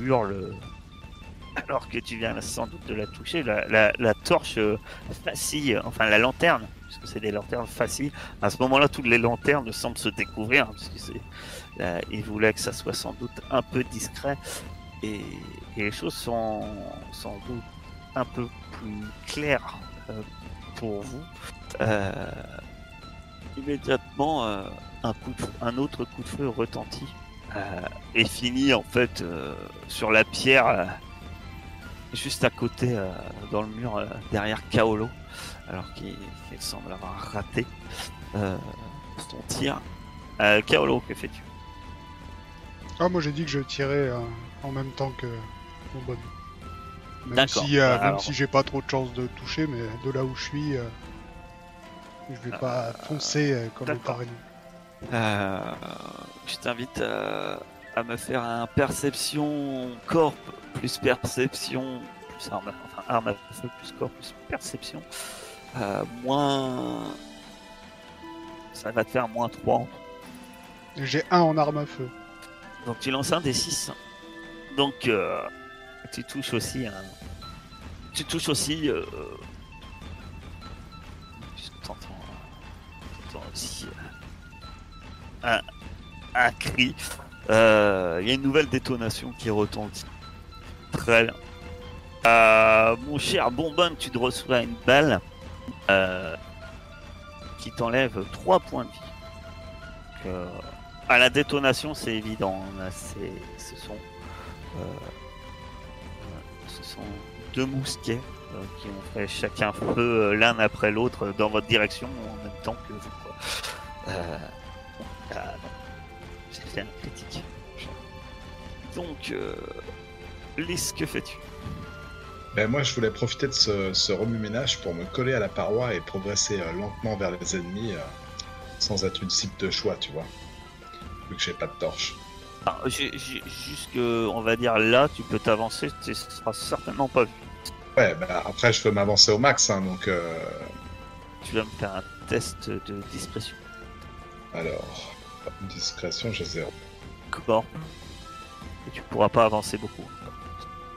hurle alors que tu viens sans doute de la toucher. La, torche vacille, enfin la lanterne, puisque c'est des lanternes faciles. À ce moment-là, toutes les lanternes semblent se découvrir, hein, parce il voulait que ça soit sans doute un peu discret, et, et les choses sont sans doute un peu plus clair euh, pour vous, euh, immédiatement euh, un, coup de- un autre coup de feu retentit euh, et finit en fait euh, sur la pierre euh, juste à côté euh, dans le mur euh, derrière Kaolo alors qu'il semble avoir raté euh, son tir. Euh, Kaolo, que fais-tu? Ah, moi j'ai dit que je tirais euh, en même temps que mon bonne. Même si, euh, Bah, même si j'ai pas trop de chance de toucher, mais de là où je suis, euh, je vais pas foncer euh, comme le. Euh, je t'invite à, à me faire un perception corps plus perception plus arme, enfin arme à feu plus corps plus perception. Euh, moins. Ça va te faire moins 3. J'ai un en arme à feu. Donc tu lances un des 6. Donc euh, tu touches aussi un. Tu touches aussi. Euh... T'entends. T'entends aussi. euh, Un, un cri. Euh, Il y a une nouvelle détonation qui retentit. Très bien. Euh, mon cher Bonbonne, tu te reçois une balle euh, qui t'enlève 3 points de vie. Donc, euh, à la détonation, c'est évident. Là, ce sont, euh, euh, ce sont deux mousquets euh, qui ont fait chacun feu euh, l'un après l'autre dans votre direction en même temps que vous. Euh. J'ai fait un critique. Donc, euh, Lys, que fais-tu? Ben, moi, je voulais profiter de ce, ce remue-ménage pour me coller à la paroi et progresser euh, lentement vers les ennemis euh, sans être une cible de choix, tu vois. Vu que j'ai pas de torche. Ah, Jusque, on va dire là, tu peux t'avancer, tu seras certainement pas vu. Ouais, bah, après, je peux m'avancer au max, hein, donc. euh, Tu vas me faire un test de discrétion. Alors, discrétion, j'ai zéro. Corps. Et tu pourras pas avancer beaucoup.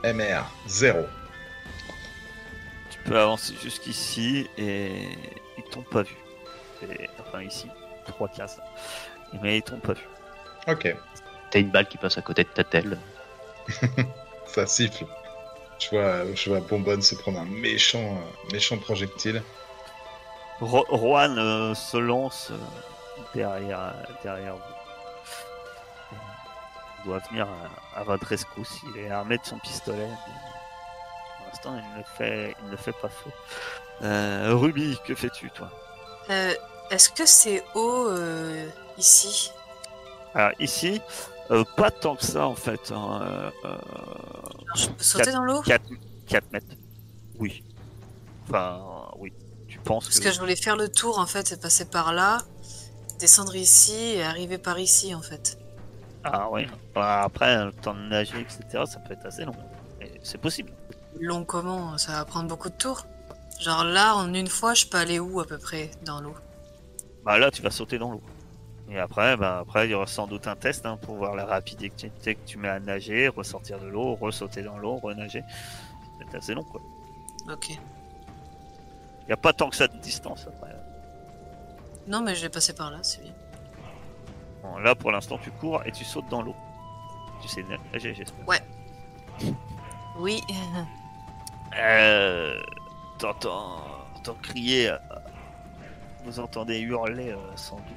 MR, zéro. Tu peux avancer jusqu'ici et ils t'ont pas vu. Et- enfin ici, trois cases. Mais ils t'ont pas vu. Ok, T'as une balle qui passe à côté de ta telle. ça siffle. Je vois, je vois Bonbonne se prendre un méchant, euh, méchant projectile. Ro- Rohan euh, se lance euh, derrière, derrière vous. Il doit venir à, à votre rescousse. Il est armé de son pistolet. Pour l'instant, il ne fait, il ne fait pas feu. Euh, Ruby, que fais-tu, toi? Euh, Est-ce que c'est haut euh, ici? Alors, ici, euh, pas tant que ça, en fait. hein, euh, euh, Je peux sauter dans l'eau 4, 4 mètres. Oui. Enfin, oui. Tu penses Parce que je voulais faire le tour en fait, et passer par là, descendre ici et arriver par ici en fait. Ah oui. Bah, après, le temps de nager, etc., ça peut être assez long. C'est possible. Long comment Ça va prendre beaucoup de tours. Genre là, en une fois, je peux aller où à peu près dans l'eau? Bah là, tu vas sauter dans l'eau. Et après, bah après, il y aura sans doute un test hein, pour voir la rapidité que tu mets à nager, ressortir de l'eau, ressauter dans l'eau, renager. C'est assez long, quoi. Ok. Il n'y a pas tant que ça de distance, après. Non, mais je vais passer par là, c'est bien. Bon, là, pour l'instant, tu cours et tu sautes dans l'eau. Tu sais nager, j'espère. Oui. Euh, t'entends, t'entends crier, euh, vous entendez hurler euh, sans doute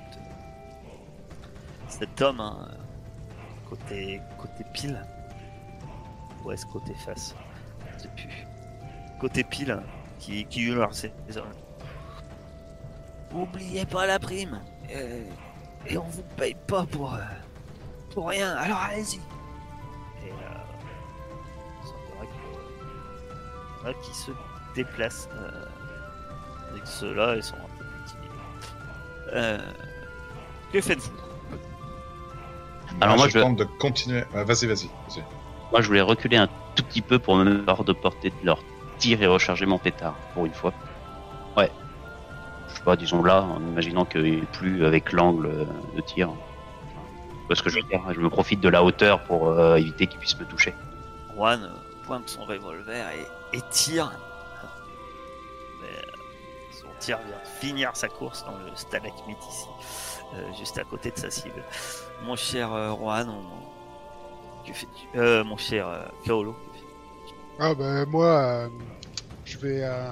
cet homme, hein, côté, côté pile, ou est-ce côté face? Je sais plus. Côté pile, qui, qui hurle, hommes. Oubliez pas la prime, euh, et on vous paye pas pour, euh, pour rien, alors allez-y. Et euh, qui se déplacent. Euh, avec ceux-là, ils sont un peu plus timides. Euh, que faites-vous? Alors moi, je, je- tente de continuer. Ah, vas-y, vas-y. vas-y. Moi, je voulais reculer un tout petit peu pour me mettre hors de portée de leur tir et recharger mon pétard, pour une fois. Ouais. Je sais pas, disons là, en imaginant qu'il plus avec l'angle euh, de tir. Parce que je veux dire, je me profite de la hauteur pour euh, éviter qu'ils puissent me toucher. Juan euh, pointe son revolver et, et tire. Mais, euh, son tir vient de finir sa course dans le stalagmite ici, euh, juste à côté de sa cible. Mon cher euh, Juan, on- que fais-tu? Euh, Mon cher euh, Kaolo, Ah bah moi, euh, vais, euh,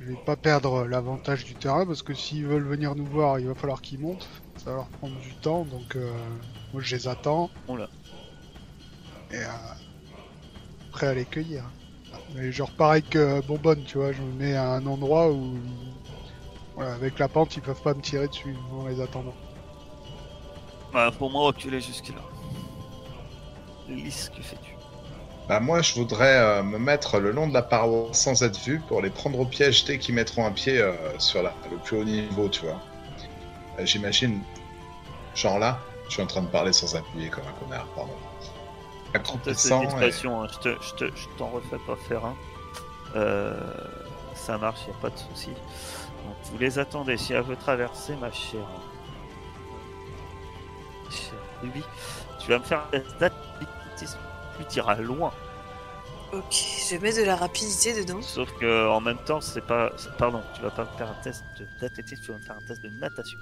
je vais pas perdre l'avantage du terrain parce que s'ils veulent venir nous voir, il va falloir qu'ils montent. Ça va leur prendre du temps, donc euh, moi je les attends. Oula. Et euh, prêt à les cueillir. Mais genre pareil que Bonbonne, tu vois, je me mets à un endroit où, voilà, avec la pente, ils peuvent pas me tirer dessus en les attendant. Bah, pour moi, reculer jusque-là. Lys, que fais-tu Bah moi je voudrais euh, me mettre le long de la paroi sans être vu pour les prendre au piège dès qu'ils mettront un pied euh, sur la, le plus haut niveau, tu vois. Euh, J'imagine, genre là, je suis en train de parler sans appuyer comme un connard, pardon. Accroupissant et... hein, je te- je te- je t'en refais pas faire un. Euh, ça marche, y a pas de souci. Donc vous les attendez. Si elle veut traverser, ma chère, chère Ruby, tu vas me faire un test d'athlétisme. Tu t'iras loin. Ok, je mettre de la rapidité dedans. Sauf que en même temps, c'est pas. Pardon, tu vas pas me faire un test de- d'athlétisme, tu vas me faire un test de natation.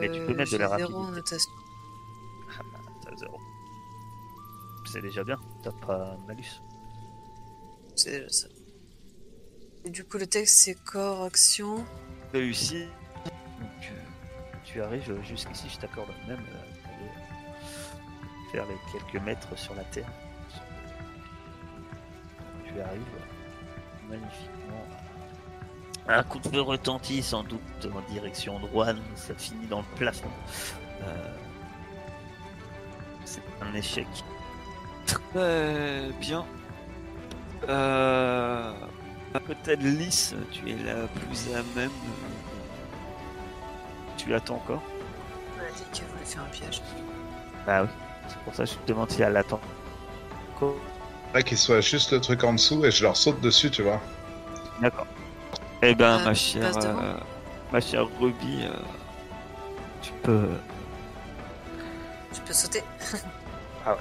Mais tu peux Euh, mettre de la zéro en rapidité. natation. Ah, t'as zéro. C'est déjà bien, t'as pas malus. C'est déjà ça. Et du coup, le texte, c'est corps, action. réussi. Donc, tu arrives jusqu'ici, je t'accorde même euh, d'aller faire les quelques mètres sur la terre. Tu arrives magnifiquement. Un coup de feu retentit sans doute en direction de Rouen, ça finit dans le plafond. Euh, C'est un échec. Très bien. Euh, Peut-être Lys, tu es la plus à même. Tu attends encore On a dit qu'elle voulait faire un piège. Bah oui. C'est pour ça que je te demande si elle attend. Quoi Faudrait qu'il soit juste le truc en dessous et je leur saute dessus, tu vois. D'accord. Eh ben, Euh, ma tu chère, euh, ma chère Ruby, euh, tu peux. Je peux sauter euh,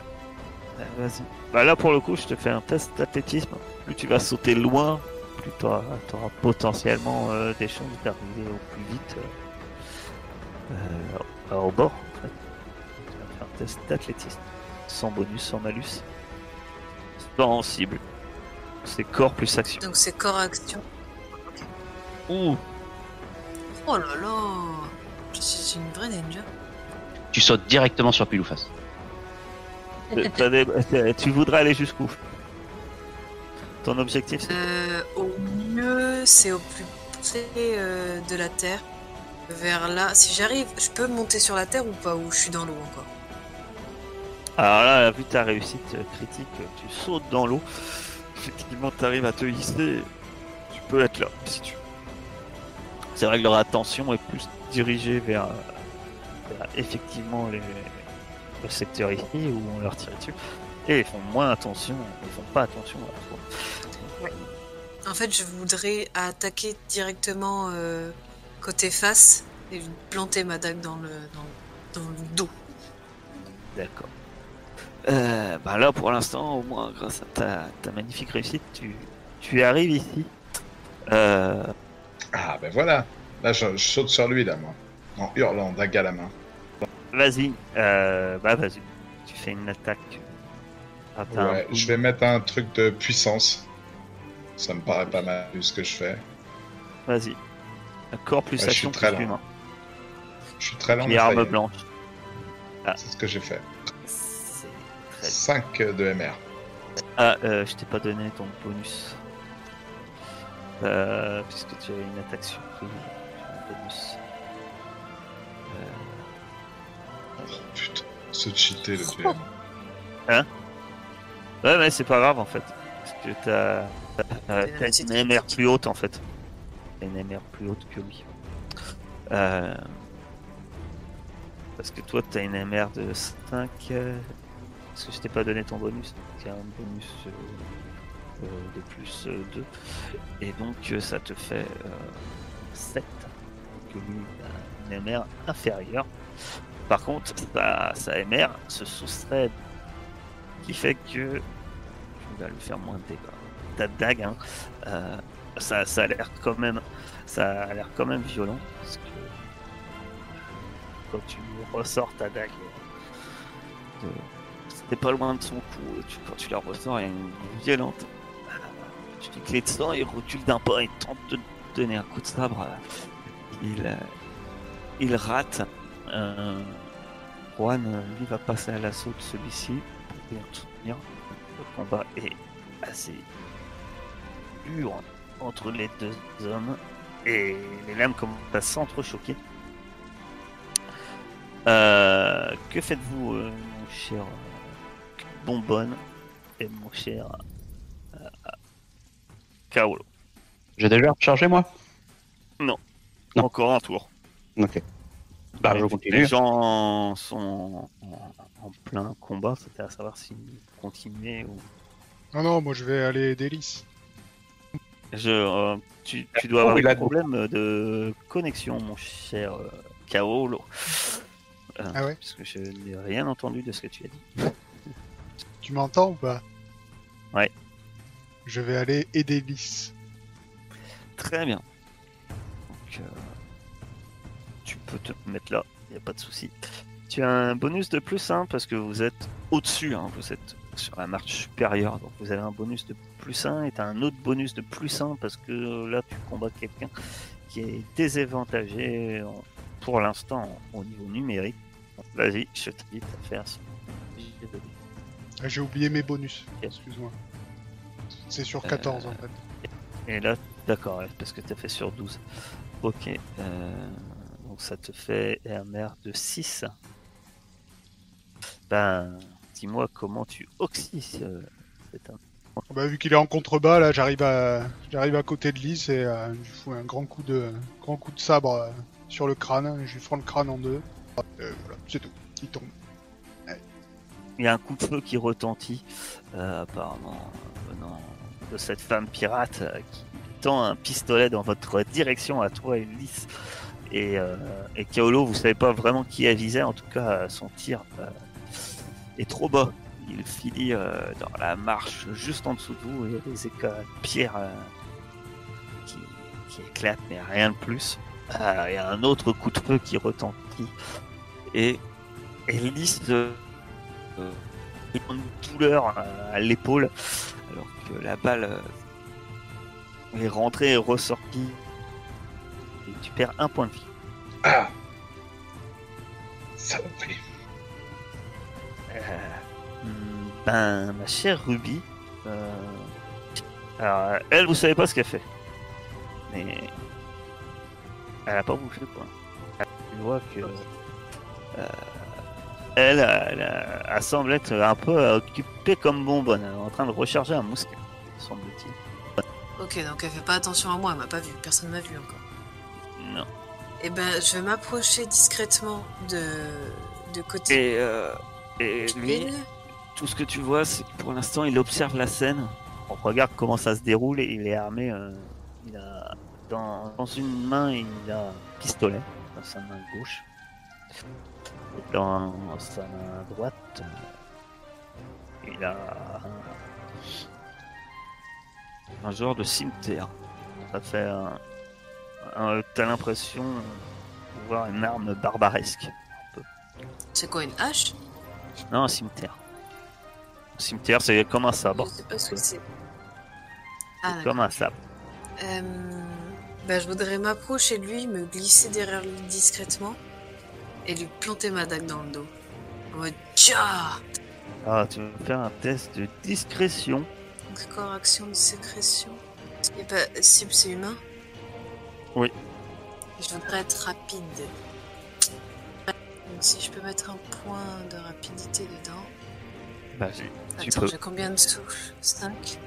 Vas-y. Bah là, pour le coup, je te fais un test d'athlétisme. Plus tu vas sauter loin, plus tu auras, potentiellement euh, des chances d'arriver au plus vite euh, euh, au bord. En fait. Tu vas faire un test d'athlétisme. Sans bonus, sans malus. Sans cible. C'est corps plus action. Donc c'est corps, action. Ouh Oh là là Je suis une vraie ninja. Tu sautes directement sur pile ou face. Tu voudrais aller jusqu'où? Ton objectif Euh, au mieux, c'est au plus près euh, de la terre. Vers là. Si j'arrive, je peux monter sur la terre ou pas Ou je suis dans l'eau encore Alors là, vu ta réussite euh, critique, tu sautes dans l'eau. Effectivement, tu arrives à te hisser. Tu peux être là, si tu veux. C'est vrai que leur attention est plus dirigée vers, vers effectivement les, le secteur ici où on leur tire dessus. Et ils font moins attention, ils font pas attention à toi. En fait, je voudrais attaquer directement euh, côté face et planter ma dague dans le, dans, dans le dos. D'accord. Euh, bah là, pour l'instant, au moins, grâce à ta, ta magnifique réussite, tu, tu arrives ici. Euh, Ah ben voilà. Là je, je saute sur lui là moi. En hurlant, dague à la main. Vas-y, euh, bah vas-y. Tu fais une attaque. Ah, Ouais, je vais mettre un truc de puissance. Ça me paraît pas mal vu ce que je fais. Vas-y. Un corps plus Ouais, je action suis très plus lent. humain. Je suis très lent. Et arme blanche. C'est ce que j'ai fait. C'est très 5 de MR. Ah, euh, je t'ai pas donné ton bonus. Euh, puisque tu avais une attaque surprise. Un bonus. Euh, Oh, putain, se cheater le GM. Ouais, mais c'est pas grave en fait. Parce que t'as euh, t'as une MR plus haute en fait. T'as une MR plus haute que lui. Euh, Parce que toi t'as une MR de 5. euh, Parce que je t'ai pas donné ton bonus. Tu as un bonus euh, de plus 2. Et donc ça te fait 7. Que lui a une MR inférieure. Par contre, sa, sa MR se soustrait qui fait que tu vas lui faire moins de dégâts. Ta dague, hein, euh, ça, a l'air quand même, ça a l'air quand même violent parce que quand tu ressors ta dague, euh, de- c'était pas loin de son cou. Et tu- quand tu la ressors, il y a une violente tu clé de il recule d'un pas et tente de donner un coup de sabre. Il, euh, rate. Euh, Juan, euh, lui, va passer à l'assaut de celui-ci pour bien soutenir. Le combat est assez dur entre les deux hommes et les lames commencent à s'entrechoquer. Euh, que faites-vous, euh, mon cher Bonbonne et mon cher euh, Kaolo? J'ai déjà rechargé moi? Non. Encore un tour. Ok. Bah, je continue. Les gens sont en, en plein combat, c'était à savoir s'ils continuaient ou. Non, non, moi je vais aller aider Lys. Je, euh, tu, tu dois Oh, avoir a- problèmes de connexion, mon cher euh, Kaolo. Euh, Ah ouais Parce que je n'ai rien entendu de ce que tu as dit. Tu m'entends ou pas? Ouais. Je vais aller aider Lys. Très bien. Donc, euh, tu peux te mettre là, il n'y a pas de souci. Tu as un bonus de plus 1 parce que vous êtes au-dessus, hein, vous êtes sur la marche supérieure. Donc vous avez un bonus de plus 1 et tu as un autre bonus de plus 1 parce que là tu combats quelqu'un qui est désavantagé en- pour l'instant au niveau numérique. Vas-y, je t'invite à faire dés. Ah, J'ai oublié mes bonus. Excuse-moi. C'est sur Euh, 14 en fait. Et là, d'accord, parce que tu as fait sur 12. Ok. euh, donc ça te fait MR de 6. Ben, dis-moi comment tu oxydes euh, cet homme. Bah, vu qu'il est en contrebas, là, j'arrive à, j'arrive à côté de Lys et euh, je lui fous un grand coup de, grand coup de sabre euh, sur le crâne. et Je lui fends le crâne en deux. Euh, voilà, c'est tout. Il tombe. Il y a un coup de feu qui retentit, apparemment venant de cette femme pirate qui tend un pistolet dans votre direction à toi et Lys. Et, euh, Kaolo, vous savez pas vraiment qui elle visait, en tout cas son tir euh, est trop bas. Il finit euh, dans la marche juste en dessous de vous et il y a des éclats de pierre euh, qui, éclatent, mais rien de plus. Il y a un autre coup de feu qui retentit. Et, euh, euh, une douleur à l'épaule, alors que la balle est rentrée et ressortie. Tu perds un point de vie. Ah Ça va pris. Euh, hmm, ben, ma chère Ruby, euh, alors, elle, vous savez pas ce qu'elle fait. Mais elle a pas bougé, quoi. Tu vois que. euh, elle, elle, elle semble être un peu occupée comme bonbonne, elle est en train de recharger un mousquet, semble-t-il. Ok, donc elle fait pas attention à moi, elle m'a pas vu, personne m'a vu encore. Non. Eh ben, je vais m'approcher discrètement de, de côté. Et, euh, et lui, tout ce que tu vois, c'est que pour l'instant, il observe la scène. On regarde comment ça se déroule et il est armé. euh, il a dans, dans une main, il a un pistolet dans sa main gauche. Et dans sa main droite, euh, il a un, un genre de cimetière. Ça fait un, t'as l'impression de voir une arme barbaresque. C'est quoi, une hache? Non, un cimetière. Un cimetière, c'est comme un sabre. Je sais pas ce que c'est. Ah. Comme un sabre. Euh, bah, je voudrais m'approcher de lui, me glisser derrière lui discrètement et lui planter ma dague dans le dos. En mode Tcha Ah, tu veux faire un test de discrétion. Donc, corps, action de sécrétion. Et bah, cible, c'est humain? Oui. Je voudrais être rapide. Donc, si je peux mettre un point de rapidité dedans. Vas-y. Tu Attends, peux. j'ai combien de souffles? 5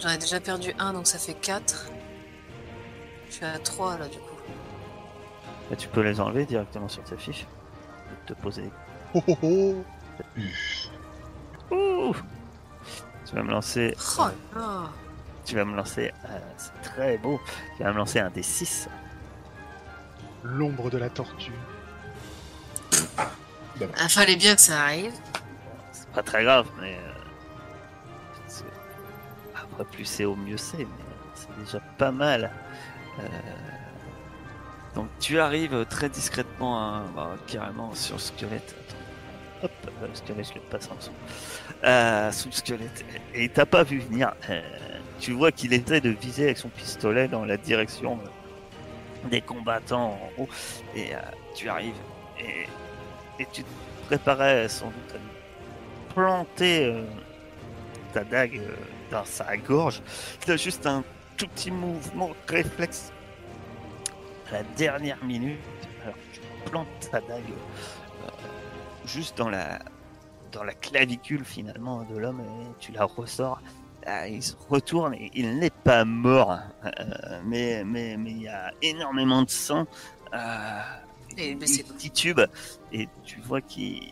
J'en ai déjà perdu un, donc ça fait 4. Je suis à 3 là, du coup. Bah, tu peux les enlever directement sur ta fiche. Et te poser. Oh oh oh Ouh tu vas me lancer. Oh là Tu vas me lancer. euh, c'est très beau. Tu vas me lancer un des 6. L'ombre de la tortue. Ah, fallait bien que ça arrive. C'est pas très grave, mais. euh, Après, plus c'est au mieux c'est, mais c'est déjà pas mal. Euh, Donc, tu arrives très discrètement, hein, bah, carrément sur le squelette. Attends, hop, euh, squelette, je le passe en dessous. Euh, sous le squelette. Et il t'a pas vu venir. Euh, tu vois qu'il essaie de viser avec son pistolet dans la direction euh, des combattants en haut. Et euh, tu arrives. Et, tu te préparais sans doute à planter euh, ta dague euh, dans sa gorge. A juste un tout petit mouvement réflexe à la dernière minute. Alors tu plantes ta dague euh, juste dans la dans la clavicule finalement de l'homme et tu la ressors. Ah, il se retourne et il n'est pas mort, euh, mais mais mais il y a énormément de sang. Euh, Et il blessé. titube et tu vois qu'il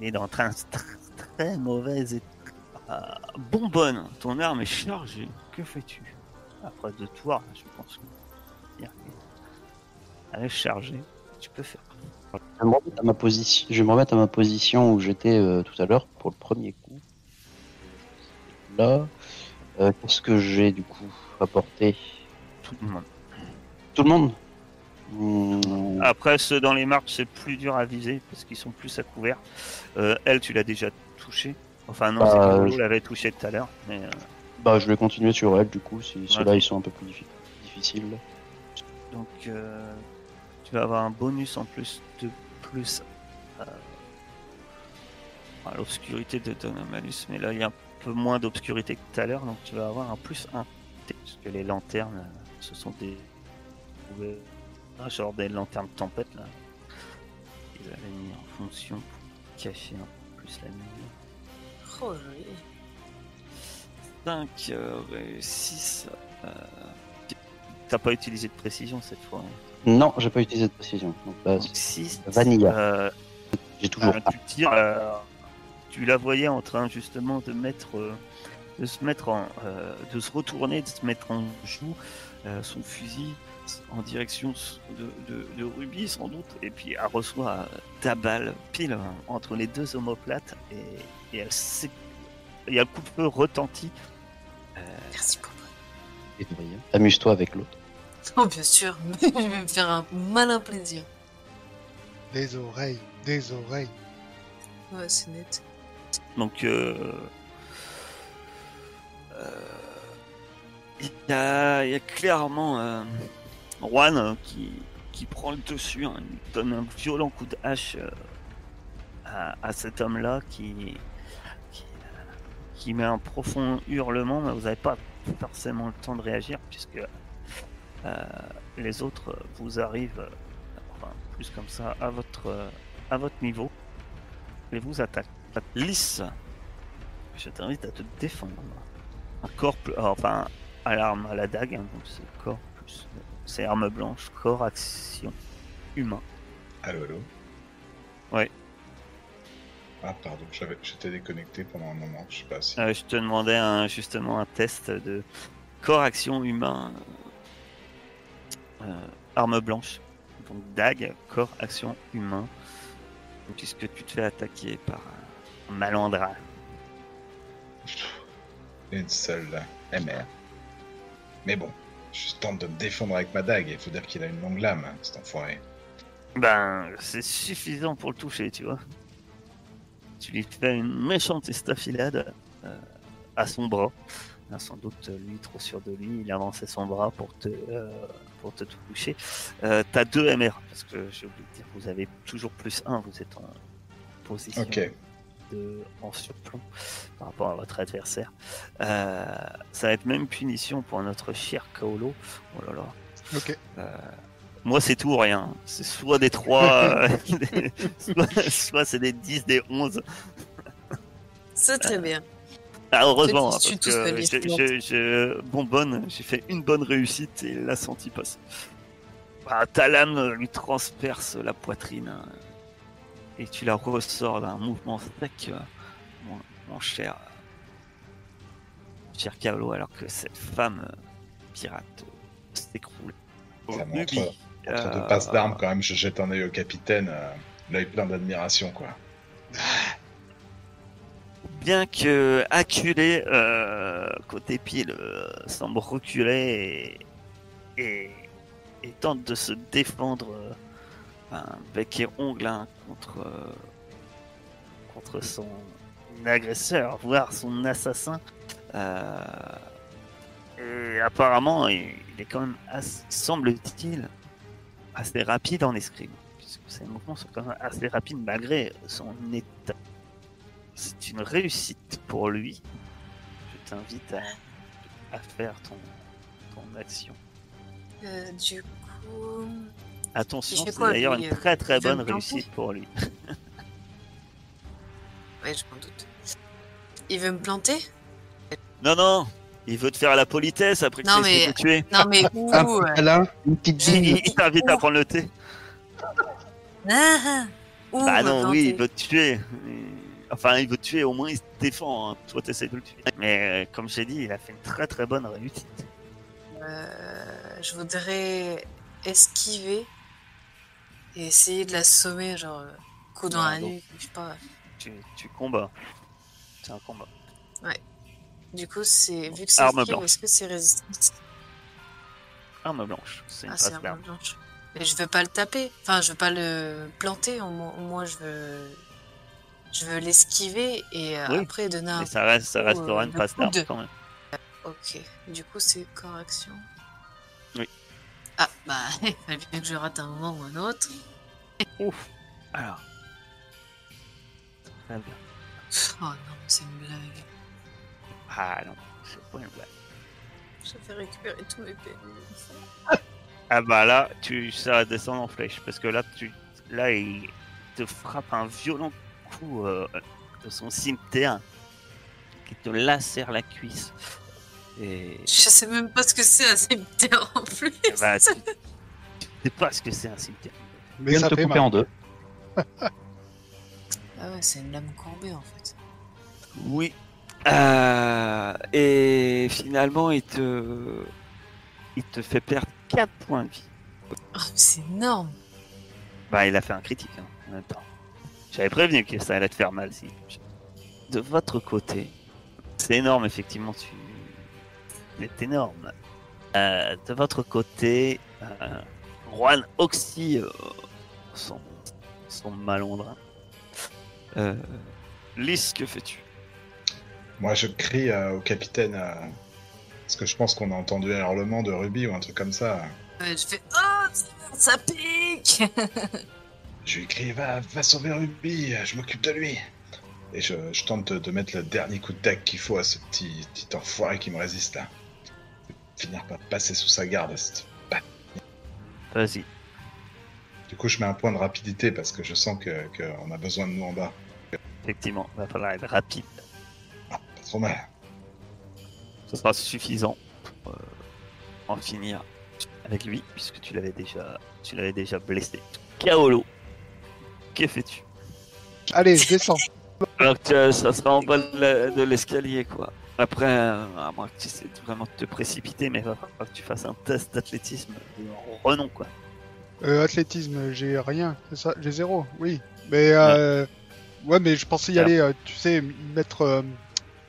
est dans un très, très mauvais état. Euh, bonbonne, ton arme est chargée. Que fais-tu? Après deux tours, je pense que elle est chargée. Tu peux faire. Je vais me remettre à ma position, je vais me remettre à ma position où j'étais euh, tout à l'heure pour le premier coup. Là, euh, qu'est-ce que j'ai du coup apporté Tout le monde. Tout le monde Hmm, Après, ceux dans les marches, c'est plus dur à viser parce qu'ils sont plus à couvert. Euh, elle, tu l'as déjà touché. Enfin, non, Bah, c'est je- l'avait touché tout à l'heure. Mais euh, Bah, je vais continuer sur elle du coup, si ceux-là ils sont un peu plus diffi- difficiles. donc, euh, tu vas avoir un bonus en plus de plus à l'obscurité de ton malus. Mais là, il y a un peu moins d'obscurité que tout à l'heure, donc tu vas avoir un plus 1. Parce que les lanternes, euh, ce sont des. Ah, genre des lanternes de tempête là. Ils avaient mis en fonction pour cacher un peu plus la nuit. Oh, joli. 5, 6. Euh... T'as pas utilisé de précision cette fois. hein. Non, j'ai pas utilisé de précision. Donc là, Donc 6. Vanilla. j'ai toujours. tu tires. Tu la voyais en train justement de mettre. euh, de se mettre en. euh, de se retourner, de se mettre en joue euh, son fusil en direction de, de, de Ruby sans doute. Et puis elle reçoit ta balle pile entre les deux omoplates. Et, et elle y a le coup de feu retentit. Euh, Merci pour Et. Amuse-toi avec l'autre. Oh, bien sûr, je vais me faire un malin plaisir. Des oreilles, des oreilles. Ouais, c'est net. Donc, euh, euh, il y, a, clairement euh, Juan euh, qui, qui prend le dessus, hein, donne un violent coup de hache à, cet homme-là qui, met un profond hurlement, mais vous n'avez pas forcément le temps de réagir puisque les autres vous arrivent, plus comme ça, à votre, à votre niveau et vous attaquent. Lisse, je t'invite à te défendre. Un corps, plus- ah, enfin, à l'arme, à la dague, hein, donc c'est corps plus. C'est arme blanche, corps, action, humain. Allô, allô Ouais. Ah, pardon, j'étais déconnecté pendant un moment, je sais pas si. Euh, je te demandais un- justement un test de corps, action, humain, euh, arme blanche. Donc dague, corps, action, humain. Puisque tu te fais attaquer par un malandrin. Une seule MR. Mais bon, je tente de me défendre avec ma dague, il faut dire qu'il a une longue lame, hein, cet enfoiré. Ben, c'est suffisant pour le toucher, tu vois. Tu lui fais une méchante estafilade euh, à son bras. Ah, sans doute, euh, lui, trop sûr de lui, il avançait son bras pour te, euh, pour te toucher. Euh, T'as deux MR, parce que j'ai oublié de dire, vous avez toujours plus un, vous êtes en position Ok, de, en surplomb par rapport à votre adversaire. Euh, ça va être même punition pour notre cher Kaolo. Oh là là. Ok. Euh, moi, c'est tout ou rien. C'est soit des 3, soit, soit c'est des 10, des 11. C'est très bien. Ah, heureusement, hein, parce que les j'ai- fait une bonne réussite et l'a senti passer. Ah, ta lame lui transperce la poitrine hein, et tu la ressors d'un mouvement sec, euh, mon, mon cher, cher Kaolo, alors que cette femme euh, pirate s'écroule. Ça montre- Ruby, entre euh, deux passes d'armes, quand même, je jette un œil au capitaine, euh, l'œil plein d'admiration, quoi. bien que acculé, euh, côté pile euh, semble reculer et, et, et tente de se défendre un bec et ongle hein, contre, euh, contre son agresseur, voire son assassin. Euh, et apparemment, il, est quand même, semble-t-il, assez rapide en escrime. Puisque ses mouvements sont quand même assez rapides malgré son état. C'est une réussite pour lui. Je t'invite à, à faire ton, ton action. Euh, du coup. Attention, c'est d'ailleurs une euh, très très bonne réussite pour lui. Ouais, je m'en doute. Il veut me planter? Non, non, il veut te faire la politesse après que tu mais- tuer. Non, mais où Ah, euh, là, une petite Il, t'invite à prendre le thé. ah, ah, où Bah non, oui, il veut te tuer. Enfin, il veut te tuer, au moins il se défend. hein. Toi, t'essaies de le tuer. Mais euh, comme j'ai dit, il a fait une très très bonne réussite. Euh, je voudrais esquiver et essayer de l'assommer, genre euh, coup dans Non, la donc- nuque, je sais pas. Tu, tu combats. C'est un combat. Du coup, c'est vu que c'est Arme esquive, blanche. est-ce que c'est résistance? Arme blanche. C'est une Ah, arme d'arme. blanche. Mais je veux pas le taper. Enfin, je veux pas le planter. Au moins, je veux, je veux l'esquiver et euh, Oui, après donner un. Mais ça, reste, ça restera euh, une phase d'arme quand même. Ok. Du coup, c'est correction. Ah bah, il fallait bien que je rate un moment ou un autre. Ouf. Alors. Très bien. Oh non, c'est une blague. Ah non, c'est pas une blague. Je vais récupérer tous mes PV. Ah bah là, tu ça va descendre en flèche parce que là tu là il te frappe un violent coup euh, de son cimetière qui te lacère la cuisse. Et Je sais même pas ce que c'est un cimetière en plus. bah, tu, sais pas ce que c'est un cimetière. Mais vient ça te fait couper mal. en deux. Ah ouais, c'est une lame courbée en fait. Oui. Euh, et finalement il te il te fait perdre 4 points de vie. Oh, c'est énorme. Bah, il a fait un critique hein, en même temps. J'avais prévenu que ça allait te faire mal. Si. De votre côté, c'est énorme, effectivement. Tu... C'est énorme. Euh, de votre côté, euh, Juan Oxy, euh, son, son malondrin. Euh, Lys, que fais-tu? Moi, je crie euh, au capitaine, euh, parce que je pense qu'on a entendu un hurlement de Ruby ou un truc comme ça. Je fais Oh, ça, ça pique Je lui crie va, va sauver Ruby, je m'occupe de lui. Et je, je tente de, de mettre le dernier coup de dague qu'il faut à ce petit, petit enfoiré qui me résiste là. Finir par passer sous sa garde. cette Vas-y. Du coup, je mets un point de rapidité parce que je sens que qu'on a besoin de nous en bas. Effectivement, va falloir être rapide. Ah, pas trop mal. Ce sera suffisant pour euh, en finir avec lui, puisque tu l'avais déjà, tu l'avais déjà blessé. Kaolo, que fais-tu? Allez, je descends. Alors que euh, ça sera en bas de l'escalier, quoi. Après, euh, à moins que tu essaies de vraiment te précipiter, mais il va falloir que tu fasses un test d'athlétisme de renom, quoi. Euh, athlétisme, j'ai rien, c'est ça, j'ai zéro, oui. Mais euh, ouais, mais je pensais y aller, euh, tu sais, mettre euh,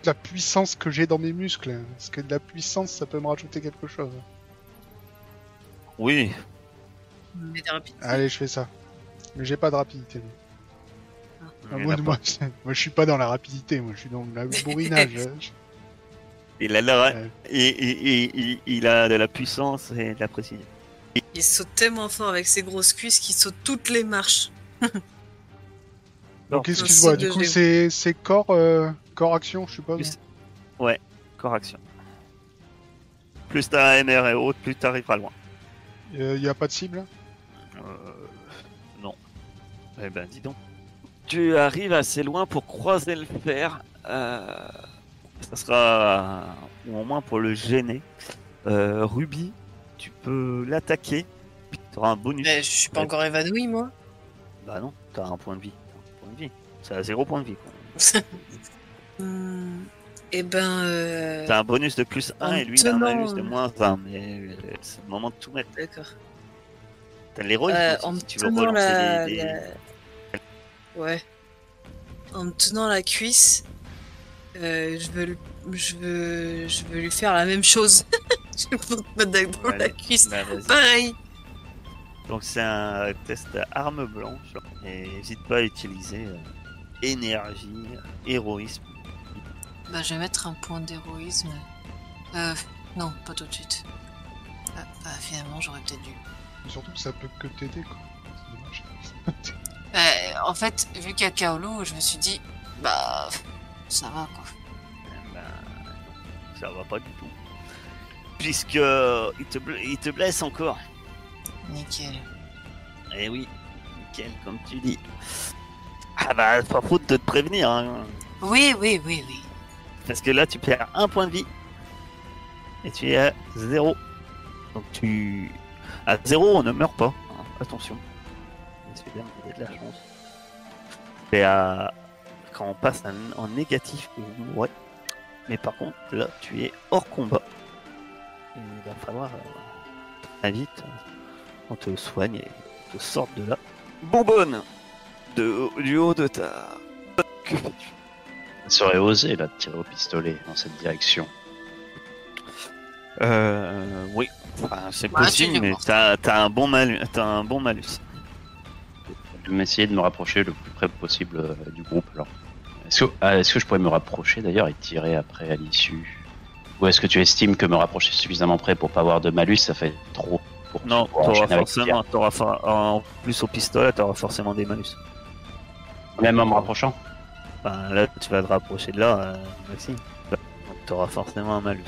la puissance que j'ai dans mes muscles, parce que de la puissance, ça peut me rajouter quelque chose. Oui, Mais. Allez, je fais ça. Mais j'ai pas de rapidité. moi. Ah, moi, moi, moi, je suis pas dans la rapidité, moi, je suis dans le bourrinage. Il a, de la- Ouais. et- et- et- il- il a de la puissance et de la précision. Il saute tellement fort avec ses grosses cuisses qu'il saute toutes les marches. Donc, excuse-moi, du coup, c'est corps, euh, corps action, je suppose. Plus- Correction. Plus t'as MR et haute, plus t'arriveras loin. Il y a pas de cible? Euh, non. Eh ben, dis donc. Tu arrives assez loin pour croiser le fer. Euh, ça sera, ou au moins pour le gêner. Euh, Ruby, tu peux l'attaquer. Tu auras un bonus. Mais je suis pas encore évanoui, moi. Bah non, t'as un point de vie. Un point de vie. C'est à zéro point de vie. quoi. Hmm, Eh ben, euh, T'as un bonus de plus 1 en et lui il a un malus de euh, moins 20. Mais euh, c'est le moment de tout mettre. d'accord. T'as l'héroïsme Euh, si tu veux tenant relancer la, des- des- la- Ouais. En me tenant la cuisse, euh, je veux, lui- je veux, je veux lui faire la même chose. je veux te mettre dans la cuisse. Bah. Pareil. Donc c'est un test à arme blanche et n'hésite pas à utiliser euh, énergie, héroïsme. Bah, je vais mettre un point d'héroïsme. Euh, non, pas tout de suite. Ah, bah, finalement, j'aurais peut-être dû. Mais surtout que ça peut que t'aider, quoi. C'est dommage. Euh, en fait, vu qu'il y a Kaolo, je me suis dit, bah, ça va quoi. Eh ben, ça va pas du tout. Puisque il te, il te blesse encore. Nickel. Eh oui, nickel, comme tu dis. Ah bah, pas faute de te prévenir, hein. Oui, oui, oui, oui. Parce que là, tu perds un point de vie. Et tu es à zéro. Donc tu... À zéro, on ne meurt pas. Attention. C'est bien, vous avez de la chance. Et à... quand on passe en, en négatif, ouais. Mais par contre, là, tu es hors combat. Et il va falloir euh, très vite euh, on te soigne et on te sorte de là. Bonbonne de, Du haut de ta... Que fais-tu Ça serait osé là de tirer au pistolet dans cette direction. Euh, oui, Enfin, c'est Bah, possible, tu mais t'as t'as un bon malus. T'as un bon malus. Je vais essayer de me rapprocher le plus près possible euh, du groupe alors. Est-ce que, ah, est-ce que je pourrais me rapprocher d'ailleurs et tirer après à l'issue? Ou est-ce que tu estimes que me rapprocher suffisamment près pour pas avoir de malus? Ça fait trop pour Non, t'auras forcément, t'auras for- en plus au pistolet, t'auras forcément des malus. Même en me rapprochant? Enfin, là, tu vas te rapprocher de là, euh, Maxime. Donc, t'auras forcément un malus.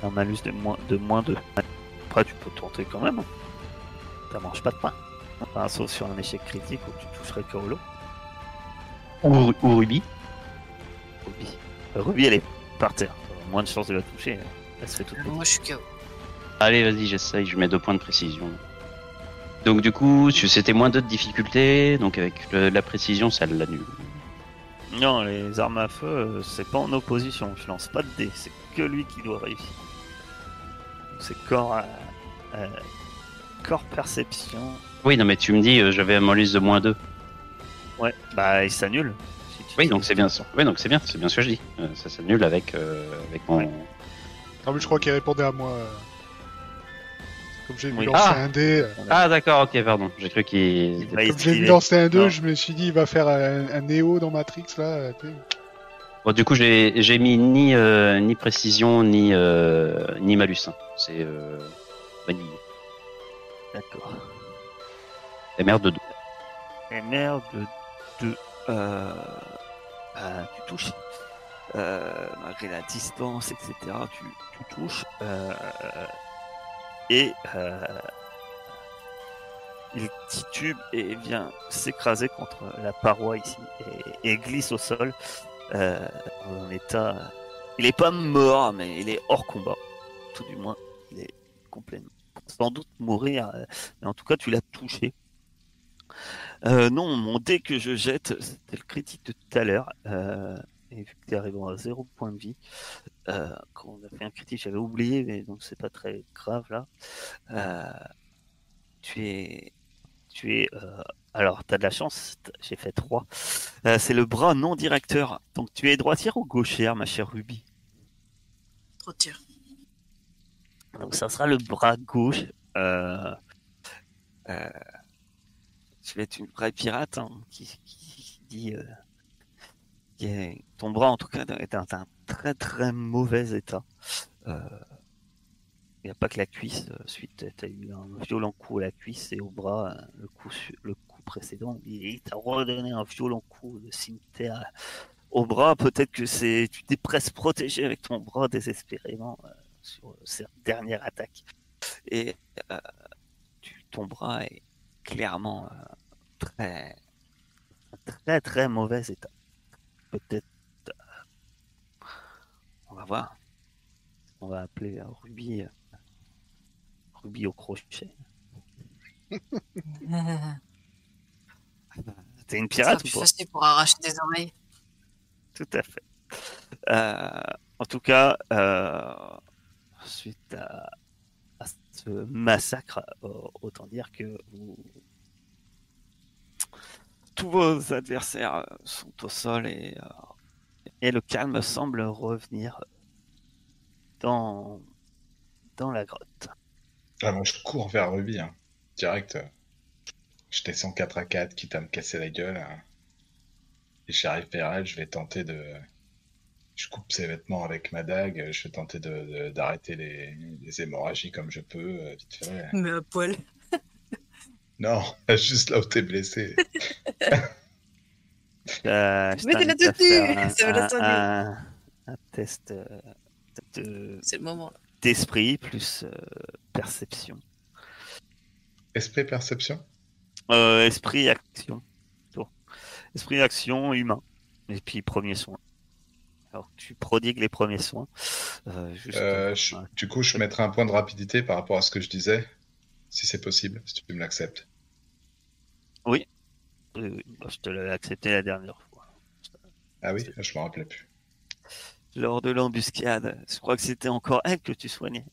T'as un malus de moins, de moins 2. Après, tu peux tenter quand même. Ça mange pas de pain. Enfin, sauf sur un échec critique où tu toucherais que au lot. Ou, ou Ruby Ruby. Euh, Ruby, elle est par terre. Moins de chances de la toucher. hein. Elle se fait toute petite. Moi, je suis KO. Allez, vas-y, j'essaye, je mets deux points de précision. Donc du coup, c'était moins deux de difficulté, donc avec le- la précision, ça l'annule. Non, les armes à feu, euh, c'est pas en opposition. Je lance pas de dés, c'est que lui qui doit réussir. C'est corps, euh, euh, corps perception. Oui, non mais tu me dis, euh, j'avais un malus de moins deux. Ouais, bah il s'annule. si Oui, donc c'est bien ça. Oui, donc c'est bien, c'est bien ce que je dis. Euh, ça s'annule avec, euh, avec mon... Ouais. Ah, mais je crois qu'il répondait à moi. euh. Comme j'ai Oui. lancer Ah. un dé, Ah d'accord, ok, pardon. J'ai cru qu'il... Il comme j'ai lancer un 2, Non. je me suis dit, il va faire un, un Néo dans Matrix là. Bon, du coup, j'ai j'ai mis ni, euh, ni précision, ni, euh, ni malus. hein. C'est euh, vanille. D'accord. Et merde de deux. Et merde de 2. Euh, bah, tu touches. Euh, malgré la distance, etc. Tu, touches. Euh, et euh, il titube et vient s'écraser contre la paroi ici et, glisse au sol. Euh, en état. Il est pas mort, mais il est hors combat. Tout du moins, il est complètement. Sans doute mourir, euh, mais en tout cas, tu l'as touché. Euh, non, mon dé que je jette, c'était le critique de tout à l'heure. Euh, et vu que tu arrivé à 0 point de vie, euh, quand on a fait un critique, j'avais oublié, mais donc c'est pas très grave là. Euh, tu es. Tu es. euh, alors, tu as de la chance, j'ai fait 3. c'est le bras non directeur. Donc, tu es droitière ou gauchère, ma chère Ruby? Tir. Donc ça sera le bras gauche. Euh, euh, tu vas être une vraie pirate hein, qui, qui dit euh, qui est- ton bras en tout cas est dans un très très mauvais état. Euh, Il n'y a pas que la cuisse. euh, Suite, tu as eu un violent coup à la cuisse et au bras. euh, Le coup, le coup précédent, il, t'a redonné un violent coup de cimetière au bras. Peut-être que c'est tu t'es presque protégé avec ton bras désespérément euh, sur cette dernière attaque. Et euh, ton bras est clairement euh, très, très, très mauvais état. Peut-être. euh, on va voir. On va appeler euh, Ruby. Ruby au crochet. T'es une pirate ou pas? facile pour arracher des oreilles. Tout à fait. Euh, en tout cas, euh, suite à, massacre, euh, autant dire que vous- tous vos adversaires euh, sont au sol et, euh, et le calme semble revenir dans, dans la grotte. Ah, je cours vers Ruby, hein. direct. Je descends 4 à 4, quitte à me casser la gueule. hein. Et j'arrive vers elle, je vais tenter de. Je coupe ses vêtements avec ma dague, je vais tenter de- de- d'arrêter les, les hémorragies comme je peux, euh, vite fait. Mais à poil. Non, juste là où t'es blessé. Euh, je Mais t'es faire un- ça va la un- un- un test euh, de- C'est le moment. d'esprit plus euh, perception. Esprit perception? Euh, esprit action. Esprit action humain. Et puis premier soin. Alors tu prodigues les premiers soins. Euh, juste Euh, je-. Du coup, je mettrai un point de rapidité par rapport à ce que je disais, si c'est possible, si tu me l'acceptes. Oui, oui, bah, je te l'avais accepté la dernière fois. Ah oui, je m'en rappelais plus. Lors de l'embuscade, je crois que c'était encore elle que tu soignais.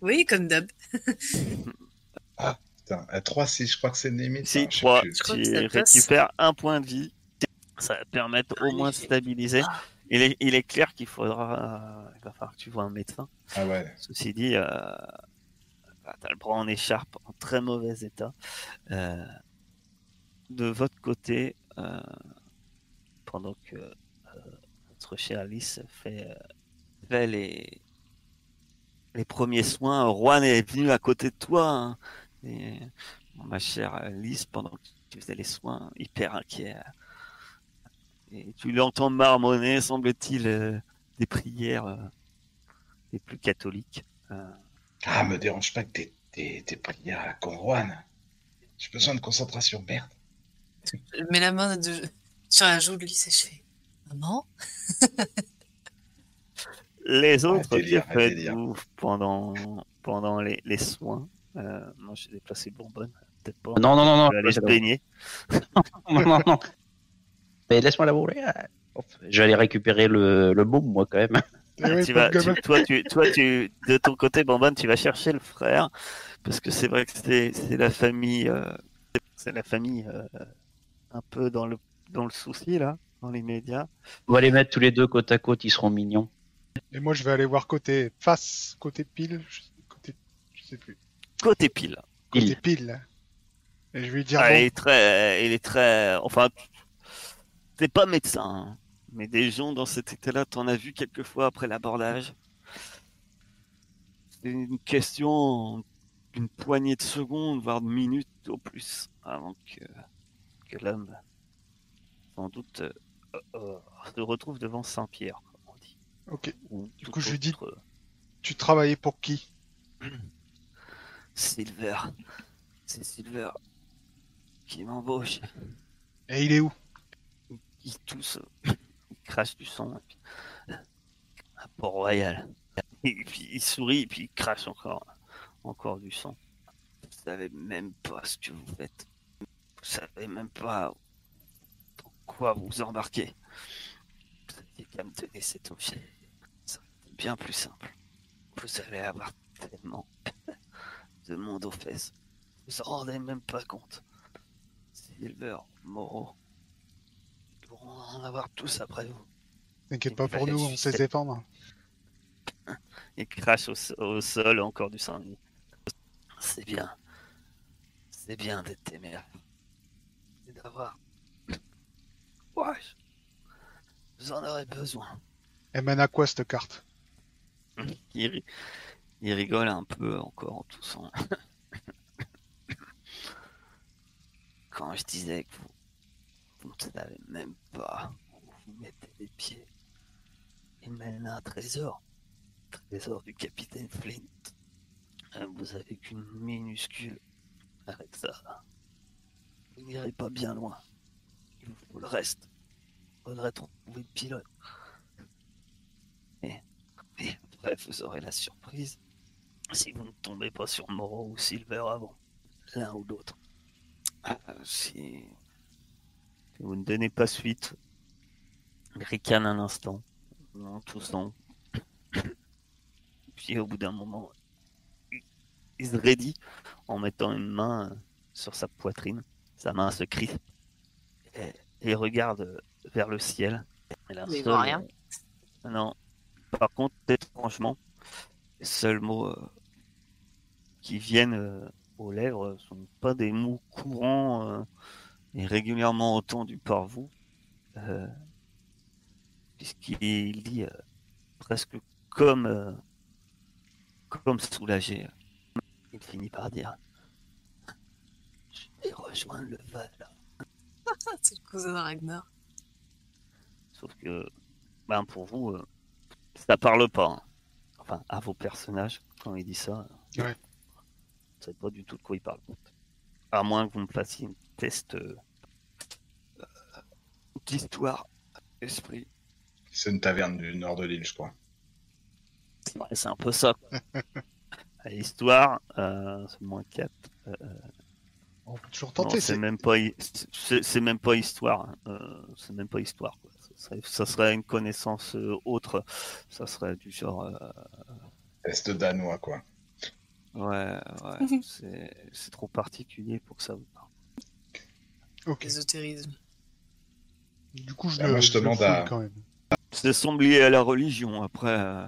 Oui, comme d'hab. Putain, à 3, si je crois que c'est une limite. Si, hein, je sais 3, plus. Je crois que tu récupères un point de vie. Ça va te permettre au moins de stabiliser. Il est, il est clair qu'il faudra, euh, il va falloir que tu vois un médecin. Ah ouais. Ceci dit, euh, bah, t'as le bras en écharpe, en très mauvais état. Euh, de votre côté, euh, pendant que euh, notre chère Alice fait, euh, fait les, les premiers soins, Juan est venu à côté de toi. hein. Et, bon, ma chère Alice, pendant que tu faisais les soins, hyper inquiet. euh, Et tu l'entends marmonner, semble-t-il, euh, des prières euh, les plus catholiques. Euh, Ah, me dérange pas que tes, tes, tes prières à la Conroine. J'ai besoin de concentration, merde. Je mets la main de... sur la joue de Lys et je fais Maman? Les Ah, autres, délire, que ah, faites-vous pendant, pendant les, les soins? Euh, Moi, j'ai déplacé Bourbonne. Peut-être pas. Non, non, non, non. Je vais aller se baigner. Non, non, non. Mais laisse-moi la bourrer. Je vais aller récupérer le, le baume, moi, quand même. Eh oui, tu vas, tu- toi, tu, toi, tu, de ton côté, Bourbonne, tu vas chercher le frère. Parce que c'est vrai que c'est c'est la famille. euh, c'est la famille euh, un peu dans le, dans le souci, là, dans les médias. On va les mettre tous les deux côte à côte, ils seront mignons. Et moi, je vais aller voir côté face, côté pile, je... côté, je sais plus, Côté pile. côté Pile. pile. Et je vais lui dire Ah, bon, il est très, il est très, enfin, t'es pas médecin, hein, mais des gens dans cet état-là, t'en as vu quelques fois après l'abordage. C'est une question d'une poignée de secondes, voire de minutes au plus, avant que, que l'homme, sans doute, euh, euh, se retrouve devant Saint-Pierre, comme on dit. ok, Ou Du coup, je lui dis- autre tu travaillais pour qui? Silver. C'est Silver qui m'embauche. Et il est où? Il tousse, il crache du sang, à Port-Royal. Et puis il sourit, et puis il crache encore, encore du sang. Vous savez même pas ce que vous faites. Vous savez même pas dans quoi vous embarquez. Vous aviez qu'à me donner cet objet. Ça bien plus simple. Vous allez avoir tellement de monde aux fesses. Vous en rendez même pas compte. Silver, Moreau, ils vont en avoir tous après vous. T'inquiète pas pour Ouais, nous, on sait défendre. Il crache au, so- au sol encore du sang. C'est bien. C'est bien d'être téméraire. Et d'avoir. Courage. Vous en aurez besoin. Elle mène à quoi cette carte? Il rigole un peu encore en toussant. Quand je disais que vous, vous ne savez même pas où vous mettez les pieds, il mène un trésor. Trésor du capitaine Flint. Euh, Vous avez qu'une minuscule. Avec ça, vous n'irez pas bien loin. Il vous faut le reste. Faudrait trouver le pilote. Et, et après, vous aurez la surprise si vous ne tombez pas sur Moreau ou Silver avant. L'un ou l'autre. Ah, si vous ne donnez pas suite, il ricane un instant, en toussant. Puis au bout d'un moment, il- il se raidit en mettant une main sur sa poitrine. Sa main se crispe et, et regarde vers le ciel. Et là, Mais il seul, voit rien. euh, non. Par contre, étrangement, les seuls mots euh, qui viennent euh, aux lèvres sont pas des mots courants euh, et régulièrement entendus par vous, euh, puisqu'il dit euh, presque comme, euh, comme soulagé. Il finit par dire Je vais rejoindre le Val. C'est le cousin de Ragnar. Sauf que, ben pour vous, euh, ça parle pas. hein. Enfin, à vos personnages, quand il dit ça, Ouais. vous savez pas du tout de quoi il parle. À moins que vous me fassiez une test euh, euh, d'histoire, esprit. C'est une taverne du nord de l'île, je crois. Ouais, c'est un peu ça. À Histoire, euh, c'est moins 4. On peut toujours tenter. c'est c'est- même pas, hi- c'est c'est même pas histoire. hein. Euh, c'est même pas histoire. Quoi. Ça, serait, ça serait une connaissance euh, autre. Ça serait du genre. euh, Est danois, quoi. ouais, ouais. c'est c'est trop particulier pour que ça vous parle. Ok. Ésotérisme. Du coup, je Ah, le, moi, je le demande à- quand même. Ça semble lié à la religion. Après, euh,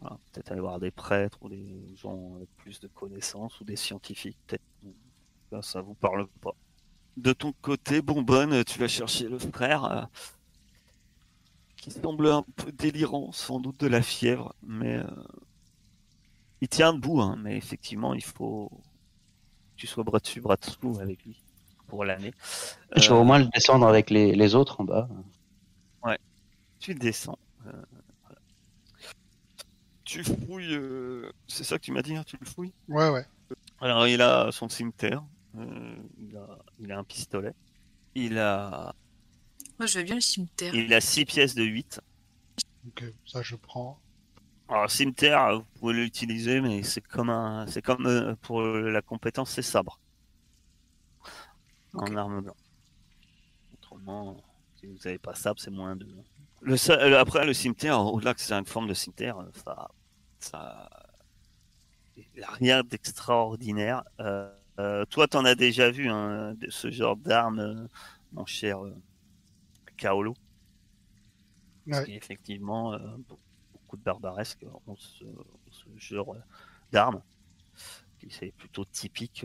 voilà, peut-être aller voir des prêtres ou des gens avec plus de connaissances ou des scientifiques. Peut-être. Là, ça vous parle pas. De ton côté, Bonbonne, tu vas chercher le frère euh, qui semble un peu délirant, sans doute de la fièvre, mais euh, il tient debout. Hein, mais effectivement, il faut que tu sois bras dessus, bras dessous avec lui pour l'année. Je vais Euh, au moins le descendre avec les, les autres en bas. tu descends. euh, voilà. Tu fouilles. euh, C'est ça que tu m'as dit, hein, tu le fouilles? Ouais, ouais. Alors, il a son cimetière. euh, il, a, il a un pistolet. Il a, Moi, je veux bien le cimetière. il a 6 pièces de 8. Ok, ça je prends. Alors, cimetière, vous pouvez l'utiliser, mais c'est comme un, c'est comme euh, pour la compétence, c'est sabre. En arme blanche. Autrement, si vous n'avez pas sabre, c'est moins 2. Le, après, le cimetière, au-delà que c'est une forme de cimetière, euh, ça, ça, il a rien d'extraordinaire. Euh, euh, toi, t'en as déjà vu hein, de ce genre d'arme, euh, mon cher Kaolo? Parce Ouais. be- beaucoup de barbaresques ont ce, ce genre d'armes, c'est plutôt typique,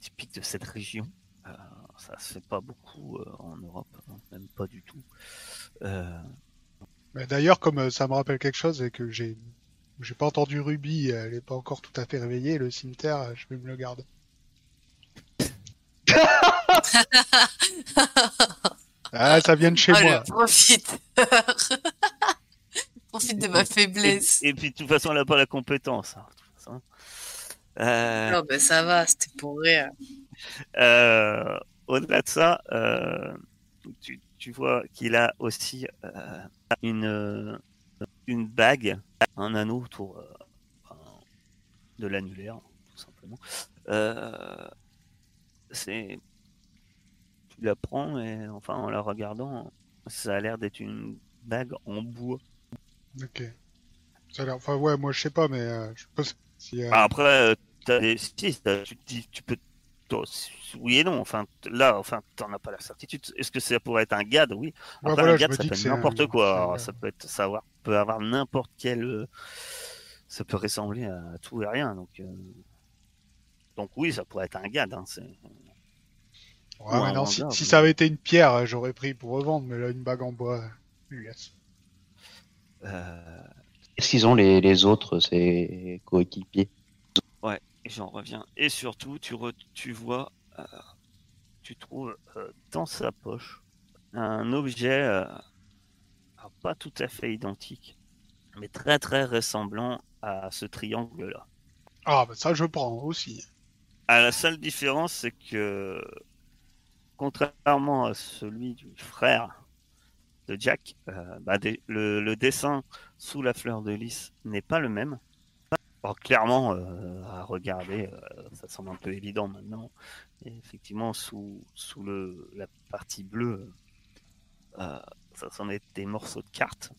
typique de cette région. Euh, ça se fait pas beaucoup euh, en Europe, hein, même pas du tout. Euh, Mais D'ailleurs, comme euh, ça me rappelle quelque chose et que j'ai j'ai pas entendu Ruby, elle est pas encore tout à fait réveillée, le cimetière, je vais me le garder. Ah, ça vient de chez Ah, moi. profite. profite de ma faiblesse. et, et puis de toute façon, elle n'a pas la compétence. hein, de toute façon. Euh, Non, ben ça va, c'était pour rire. Euh, Au-delà de ça, euh, tu, tu vois qu'il a aussi euh, une, une bague, un anneau autour de l'annulaire, tout simplement. C'est, tu la prends et enfin en la regardant, ça a l'air d'être une bague en bois. Ok. Ça a l'air- Enfin, ouais, moi je sais pas, mais euh, je pense si. euh, Après, t'as des... si, t'as- tu, tu peux. Oui et non. Enfin, là, enfin, t'en as pas la certitude. Est-ce que ça pourrait être un GAD? Oui. ouais, voilà, un GAD, ça peut être n'importe quoi. ça peut être savoir, peut avoir n'importe quel. euh, Ça peut ressembler à tout et rien. Donc, euh, donc oui, ça pourrait être un GAD. Hein, c'est- Ouais, ou mais un non, si, ça avait été une pierre, euh, j'aurais pris pour revendre, mais là, une bague en bois, laisse. euh, Qu'est-ce qu'ils ont les, les autres, ces coéquipiers? Et j'en reviens. Et surtout, tu, re- tu vois, euh, tu trouves euh, dans sa poche un objet euh, pas tout à fait identique, mais très très ressemblant à ce triangle-là. Ah, bah ça je prends aussi. À la seule différence, c'est que contrairement à celui du frère de Jack, bah, le, le dessin sous la fleur de lys n'est pas le même. Alors, clairement, euh, à regarder, euh, ça semble un peu évident maintenant. Et effectivement, sous, sous le, la partie bleue, euh, ça semble être des morceaux de cartes.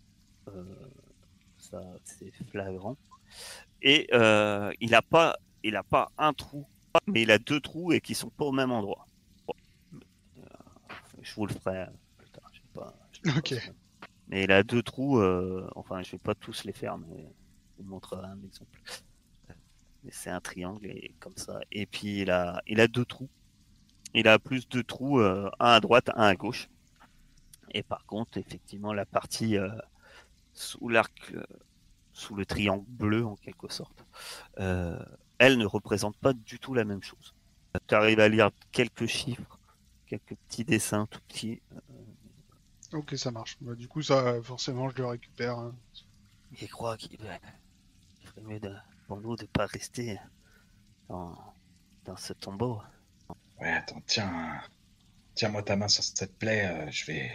Ça, c'est flagrant. Et il n'a pas, il a pas un trou, mais il a deux trous et qui sont pas au même endroit. Bon. Je vous le ferai plus tard. je sais pas- je sais pas Ok. ce que- Mais il a deux trous. enfin, je vais pas tous les faire, mais je vous montrerai un exemple. C'est un triangle et comme ça. Et puis il a, il a deux trous. Il a plus deux trous, euh, un à droite, un à gauche. Et par contre, effectivement, la partie euh, sous l'arc, euh, sous le triangle bleu en quelque sorte, elle ne représente pas du tout la même chose. Tu arrives à lire quelques chiffres, quelques petits dessins tout petits. Ok, ça marche. Bah, du coup, ça, forcément, je le récupère. hein. Et crois qu'il ferait mieux de- pour nous de pas rester dans, dans ce tombeau. Ouais, attends, tiens. Tiens-moi ta main sur cette plaie, euh, je vais.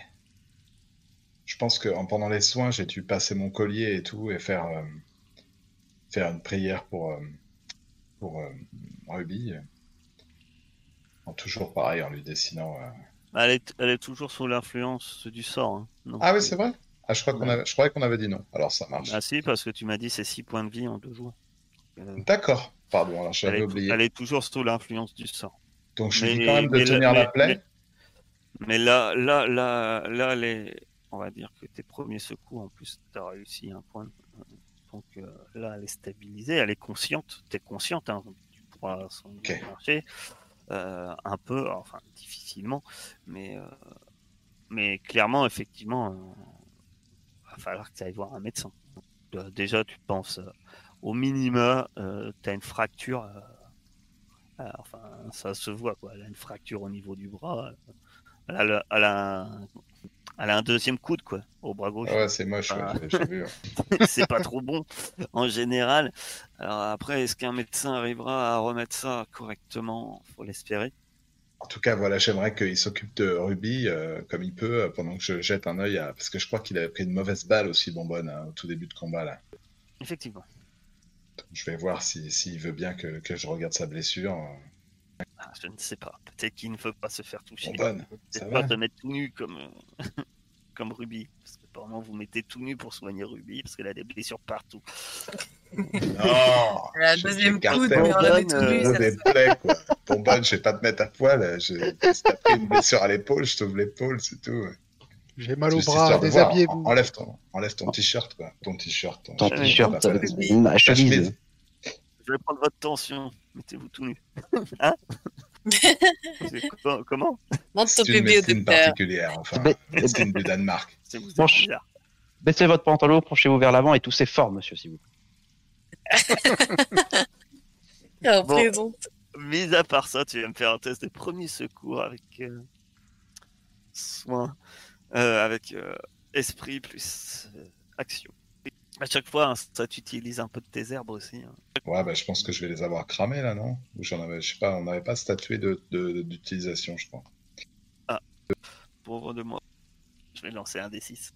Je pense que en- pendant les soins, j'ai dû passer mon collier et tout et faire, euh, faire une prière pour, euh, pour euh, Ruby. En toujours pareil, en lui dessinant. euh. Elle est, elle est toujours sous l'influence du sort. hein. Donc, Ah oui, c'est vrai? Ah, je, crois qu'on Ouais. avait... je croyais qu'on avait dit non. Alors ça marche. Ah si, parce que tu m'as dit c'est 6 points de vie en deux jours. Euh, D'accord. Pardon, alors j'avais oublié. elle est toujours sous l'influence du sort. Donc je dis Mais- quand même de mais le- tenir la mais- plaie. Mais là, là, là, là, les, on va dire que tes premiers secours, en plus, tu as réussi un point. Donc euh, là, elle est stabilisée, elle est consciente. Tu es consciente, hein, tu pourras sans doute Ok. marcher. euh, un peu, enfin difficilement, mais, euh, mais clairement, effectivement, va falloir que tu ailles voir un médecin. Euh, déjà, tu penses euh, au minima, tu as une fracture. euh, euh, enfin, ça se voit, quoi. Elle a une fracture au niveau du bras. euh, Elle a, le- elle a un, elle a un deuxième coude, quoi, au bras gauche. Ah ouais, c'est moche, ouais. c'est pas trop bon en général. Alors après, est-ce qu'un médecin arrivera à remettre ça correctement? Faut l'espérer. En tout cas, voilà, j'aimerais qu'il s'occupe de Ruby euh, comme il peut euh, pendant que je jette un œil à... Parce que je crois qu'il avait pris une mauvaise balle aussi, Bonbonne, hein, au tout début de combat, là. Effectivement. Je vais voir si- s'il veut bien que, que je regarde sa blessure. Ah, je ne sais pas. Peut-être qu'il ne veut pas se faire toucher. Bonbonne, ça va pas se mettre tout nu comme, euh, comme Ruby. Parce que apparemment, vous mettez tout nu pour soigner Ruby parce qu'elle a des blessures partout. Non La je- deuxième coude, on Bonbonne, tout des fait- plaies, quoi. Je vais pas te mettre à poil. euh, Je... Si t'as pris une blessure à l'épaule, je t'ouvre l'épaule, c'est tout. ouais. J'ai mal au bras, déshabillez-vous. Enlève ton, enlève ton t-shirt, quoi. Ton t-shirt. Ton, Ton t-shirt, euh, ma chemise. Je vais prendre votre tension. Mettez-vous tout nu. hein? Comment Montre ton bébé au docteur. particulière, enfin. Mais- Médecine du Danemark. Baissez votre pantalon, penchez-vous vers l'avant et toussez fort, monsieur, s'il vous plaît. Bon. présente. Mis à part ça, tu vas me faire un test de premier secours avec euh, soin, euh, avec euh, esprit plus euh, action. À chaque fois, hein, ça t'utilise un peu de tes herbes aussi. hein. Ouais, bah, je pense que je vais les avoir cramés, là, non? Ou j'en avais, je sais pas, on n'avait pas statué de, de- d'utilisation, je crois. Pauvre de moi. Je vais lancer un D6.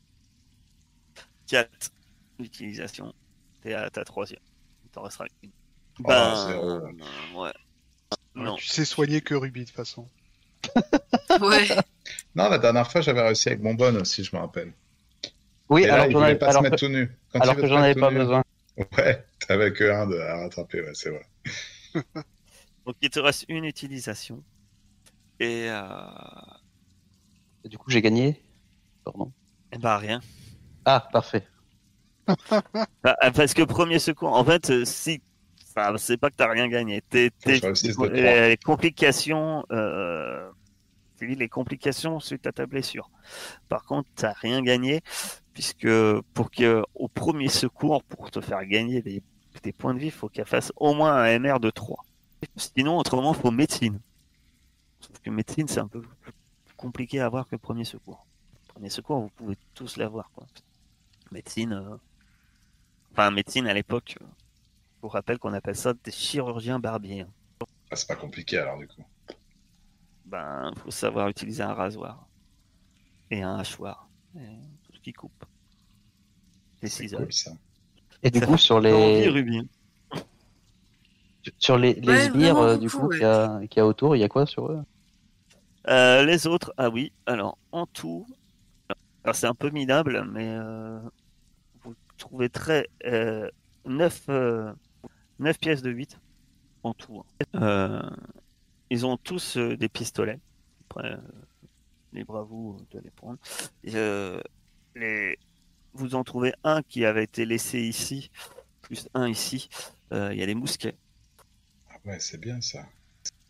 4. L'utilisation. T'es à ta troisième. Il t'en restera une. Oh, Ben, zéro. euh, ouais. Non. Tu sais soigner que Ruby de toute façon. Ouais. Non, la dernière fois, j'avais réussi avec Bonbonne aussi, je me rappelle. Oui, Et là, alors, il voulait se mettre que, tout nu. Quand alors il veut que se j'en avais pas nu- besoin. Ouais, t'avais que un de, à rattraper, ouais, c'est vrai. Donc il te reste une utilisation. Et, euh, Du coup, j'ai gagné. Pardon. et bah rien. Ah, parfait. Bah, parce que premier secours, en fait, euh, si. Enfin, c'est pas que t'as rien gagné. T'es, t'es- les, les complications. Euh, les complications suite à ta blessure. Par contre, t'as rien gagné, puisque pour que au premier secours, pour te faire gagner des, des points de vie, il faut qu'elle fasse au moins un MR de 3. Sinon, autrement, il faut médecine. Sauf que médecine, c'est un peu plus compliqué à avoir que premier secours. Premier secours, vous pouvez tous l'avoir. Quoi. Médecine. euh, Enfin, médecine à l'époque, euh, je vous rappelle qu'on appelle ça des chirurgiens barbiers. Ah, c'est pas compliqué, alors, du coup. Ben, faut savoir utiliser un rasoir et un hachoir, et qui coupe. Des C'est ciseaux. cool, ça. Et du Ça coup, sur les, Ruby sur les, les Ouais, sbires, euh, du coup, ouais. qu'il y, a- y a autour, il y a quoi sur eux? Euh, les autres, ah oui, alors en tout, alors c'est un peu minable, mais euh, vous trouvez très euh, 9, pièces de 8 en tout. hein. Euh, ils ont tous euh, des pistolets. Après, euh, libre à vous de les prendre. Et, euh, les... Vous en trouvez un qui avait été laissé ici, plus un ici. Euh, Il y a des mousquets. Ah ouais, c'est bien, ça.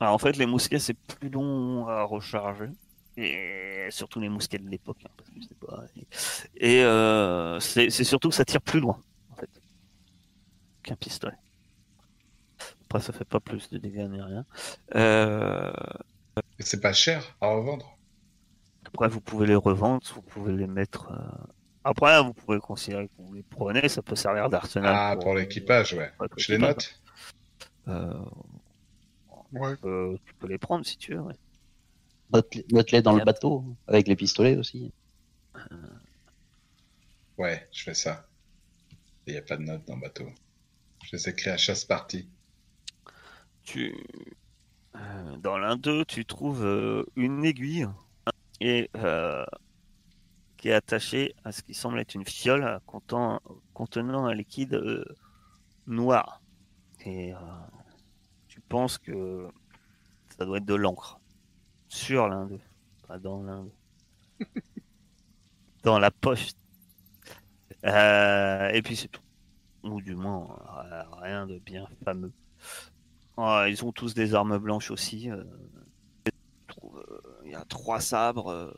Alors, en fait, les mousquets, c'est plus long à recharger. Et surtout les mousquets de l'époque. hein, parce que c'est pas- Et euh, c'est surtout que ça tire plus loin, en fait, qu'un pistolet. Après, ça fait pas plus de dégâts ni rien. Euh, c'est pas cher à revendre. Après, vous pouvez les revendre, vous pouvez les mettre. euh, Après, vous pouvez considérer que vous les prenez, ça peut servir d'arsenal. Ah, pour l'équipage, ouais. Ouais, Je les note. Euh, Ouais. euh, tu peux les prendre si tu veux. ouais. Note- Note-les dans le bateau, avec les pistolets aussi. Ouais, je fais ça. Il n'y a pas de notes dans le bateau. Je les écris à chasse partie. tu euh, dans l'un d'eux tu trouves euh, une aiguille et euh, qui est attachée à ce qui semble être une fiole contenant, contenant un liquide euh, noir et euh, tu penses que ça doit être de l'encre sur l'un d'eux pas dans l'un d'eux dans la poche et puis c'est tout ou du moins euh, rien de bien fameux Ouais, ils ont tous des armes blanches aussi. euh. Je trouve, y a trois sabres, euh,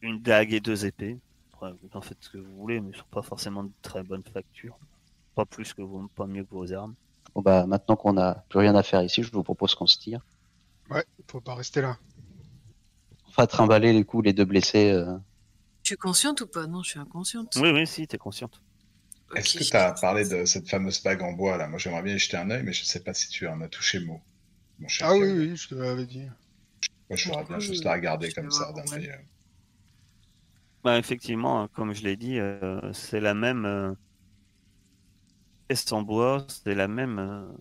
une dague et deux épées. Après, vous en faites ce que vous voulez, mais ils sont pas forcément de très bonne facture. Pas plus que vous, pas mieux que vos armes. Bon bah maintenant qu'on a plus rien à faire ici, je vous propose qu'on se tire. Ouais, faut pas rester là. On va trimballer les coups les deux blessés. euh. Je suis consciente ou pas? Non, je suis inconsciente. Oui, oui, si, t'es consciente. Est-ce que je- tu as parlé de cette fameuse bague en bois là? Moi j'aimerais bien y jeter un œil, mais je sais pas si tu en as touché mot. Mon cher Ah oui, oui, je te l'avais dit. Moi je voudrais bien Oui, juste la regarder comme ça ouais. œil. euh. Bah, effectivement, hein, comme je l'ai dit, euh, c'est la même euh, pièce en bois, c'est la même, euh,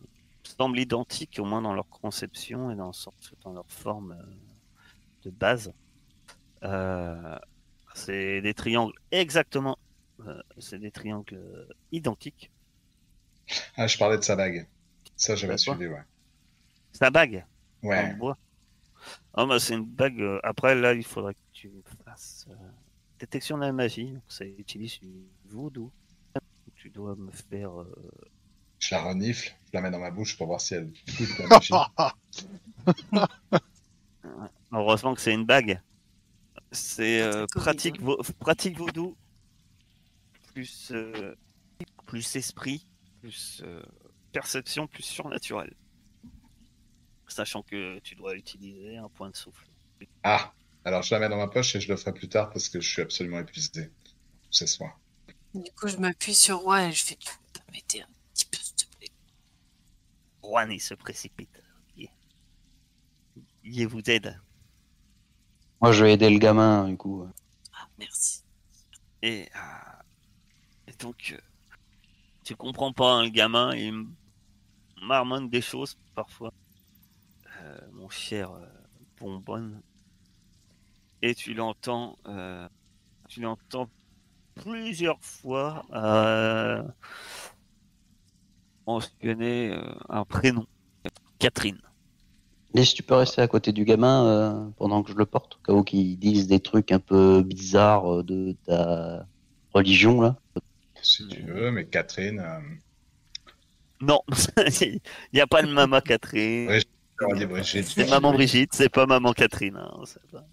semble identique au moins dans leur conception et dans, sorte- dans leur forme euh, de base. Euh, c'est des triangles exactement, euh, c'est des triangles euh, identiques. Ah, je parlais de sa bague. Ça j'avais suivi, ouais. Sa bague en Ouais. bois. Ah bah c'est une bague. euh, Après là, il faudrait que tu fasses euh, détection de la magie. Donc ça utilise du voodoo. Tu dois me faire. euh, Je la renifle, je la mets dans ma bouche pour voir si elle goûte la magie. Heureusement que c'est une bague. C'est euh, Covid, pratique, vo- pratique voodoo, plus, euh, plus esprit, plus euh, perception, plus surnaturel. Sachant que tu dois utiliser un point de souffle. Ah, alors je la mets dans ma poche et je le ferai plus tard parce que je suis absolument épuisé ce soir. Du coup, je m'appuie sur Roi et je fais Tu peux pas m'aider un petit peu, s'il te plaît Juan, il se précipite. Il, il vous aide. Moi je vais aider le gamin du coup. Ah, merci. Et, euh, et donc, euh, tu comprends pas, un gamin, il marmonne des choses parfois. Euh, mon cher euh, bonbonne. Et tu l'entends, euh, tu l'entends plusieurs fois euh, mentionner euh, un prénom. Catherine. Et si tu peux rester à côté du gamin euh, pendant que je le porte, au cas où qu'ils disent des trucs un peu bizarres de ta religion là. Si tu veux, mais Catherine, euh, Non, il n'y a pas de maman Catherine. C'est maman Brigitte, c'est pas maman Catherine. hein, c'est pas-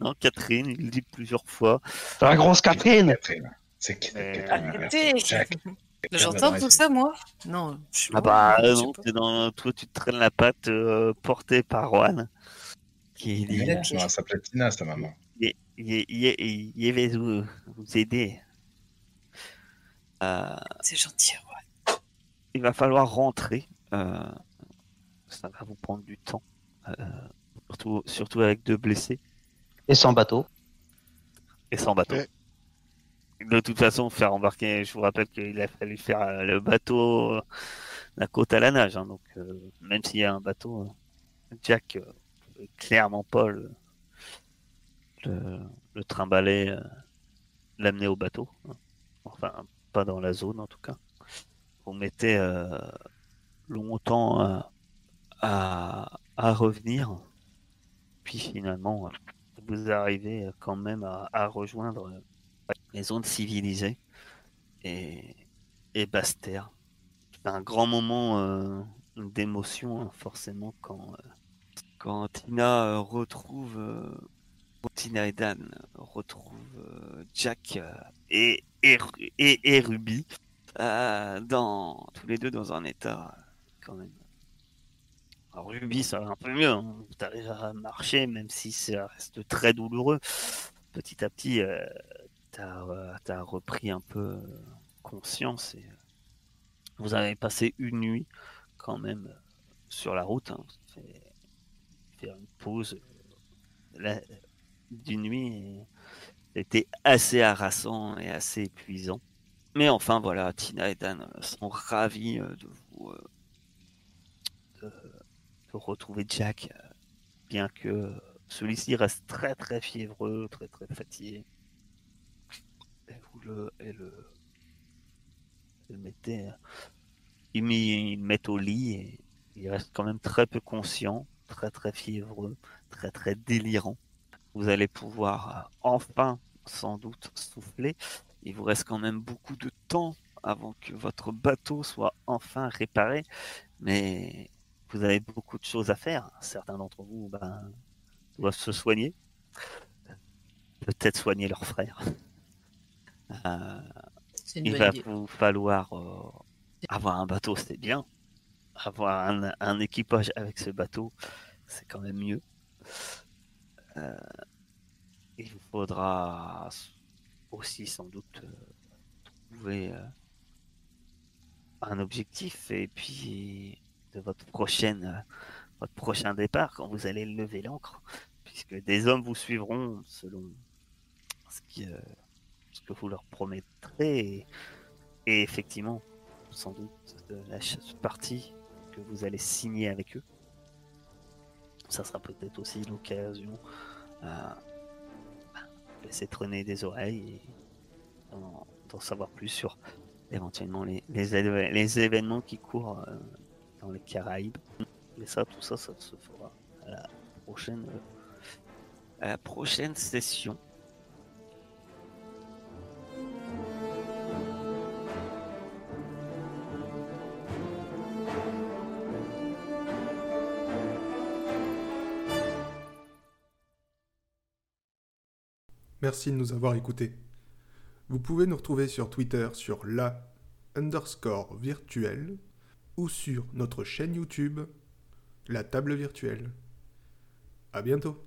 Non, Catherine, il le dit plusieurs fois. La grosse Catherine Catherine. C'est qui Euh, Catherine. J'entends tout ça, moi Non. je suis Ah bah sais non, dans, toi tu te traînes la patte euh, portée par Juan, qui dit Non, non, elle s'appelait Tina, sa maman. il, il, il, il va vous, vous aider. Euh, C'est gentil, ouais. il va falloir rentrer. Ça va vous prendre du temps. euh, surtout, surtout avec deux blessés. et sans bateau. et sans bateau. Ouais. De toute façon, faire embarquer, je vous rappelle qu'il a fallu faire euh, le bateau euh, la côte à la nage. hein, donc, euh, même s'il y a un bateau, Jack euh, clairement pas le, le, le trimballer, euh, l'amener au bateau. hein. Enfin, pas dans la zone en tout cas. Vous mettez euh, longtemps à, à, revenir. Puis finalement, vous arrivez euh, quand même à, rejoindre euh, les zones civilisées et, et. C'est un grand moment euh, d'émotion, hein, forcément, quand, Tina retrouve Tina et Dan retrouvent Jack et, et, Ruby dans, tous les deux dans un état quand même. Ruby, ça va un peu mieux. Hein. Tu arrives à marcher, même si ça reste très douloureux. Petit à petit, euh, tu as, repris un peu euh, conscience et euh, vous avez passé une nuit quand même euh, sur la route. Hein. Faire une pause euh, d'une nuit et c'était assez harassant et assez épuisant. Mais enfin voilà, Tina et Dan euh, sont ravis euh, de vous euh, retrouver Jack, euh, bien que celui-ci reste très très fiévreux, très très fatigué. Et vous le, et le, et le mettez, euh, il met, au lit et il reste quand même très peu conscient, très très fiévreux, très très délirant. Vous allez pouvoir euh, enfin, sans doute, souffler. Il vous reste quand même beaucoup de temps avant que votre bateau soit enfin réparé, mais vous avez beaucoup de choses à faire. Certains d'entre vous ben, doivent se soigner, peut-être soigner leurs frères. Euh, il va idée. vous falloir euh, avoir un bateau, c'est bien. Avoir un, un équipage avec ce bateau, c'est quand même mieux. Euh, il vous faudra aussi sans doute trouver un objectif et puis de votre prochaine euh, votre prochain départ quand vous allez lever l'ancre puisque des hommes vous suivront selon ce, euh, que vous leur promettrez. Et, effectivement sans doute de la ch- partie que vous allez signer avec eux ça sera peut-être aussi l'occasion euh, de laisser traîner des oreilles et d'en savoir plus sur éventuellement les, événements qui courent euh, dans les Caraïbes. Mais ça, tout ça, ça se fera à la prochaine, à la prochaine session. Merci de nous avoir écoutés. Vous pouvez nous retrouver sur Twitter sur la underscore virtuelle ou sur notre chaîne YouTube La Table Virtuelle. À bientôt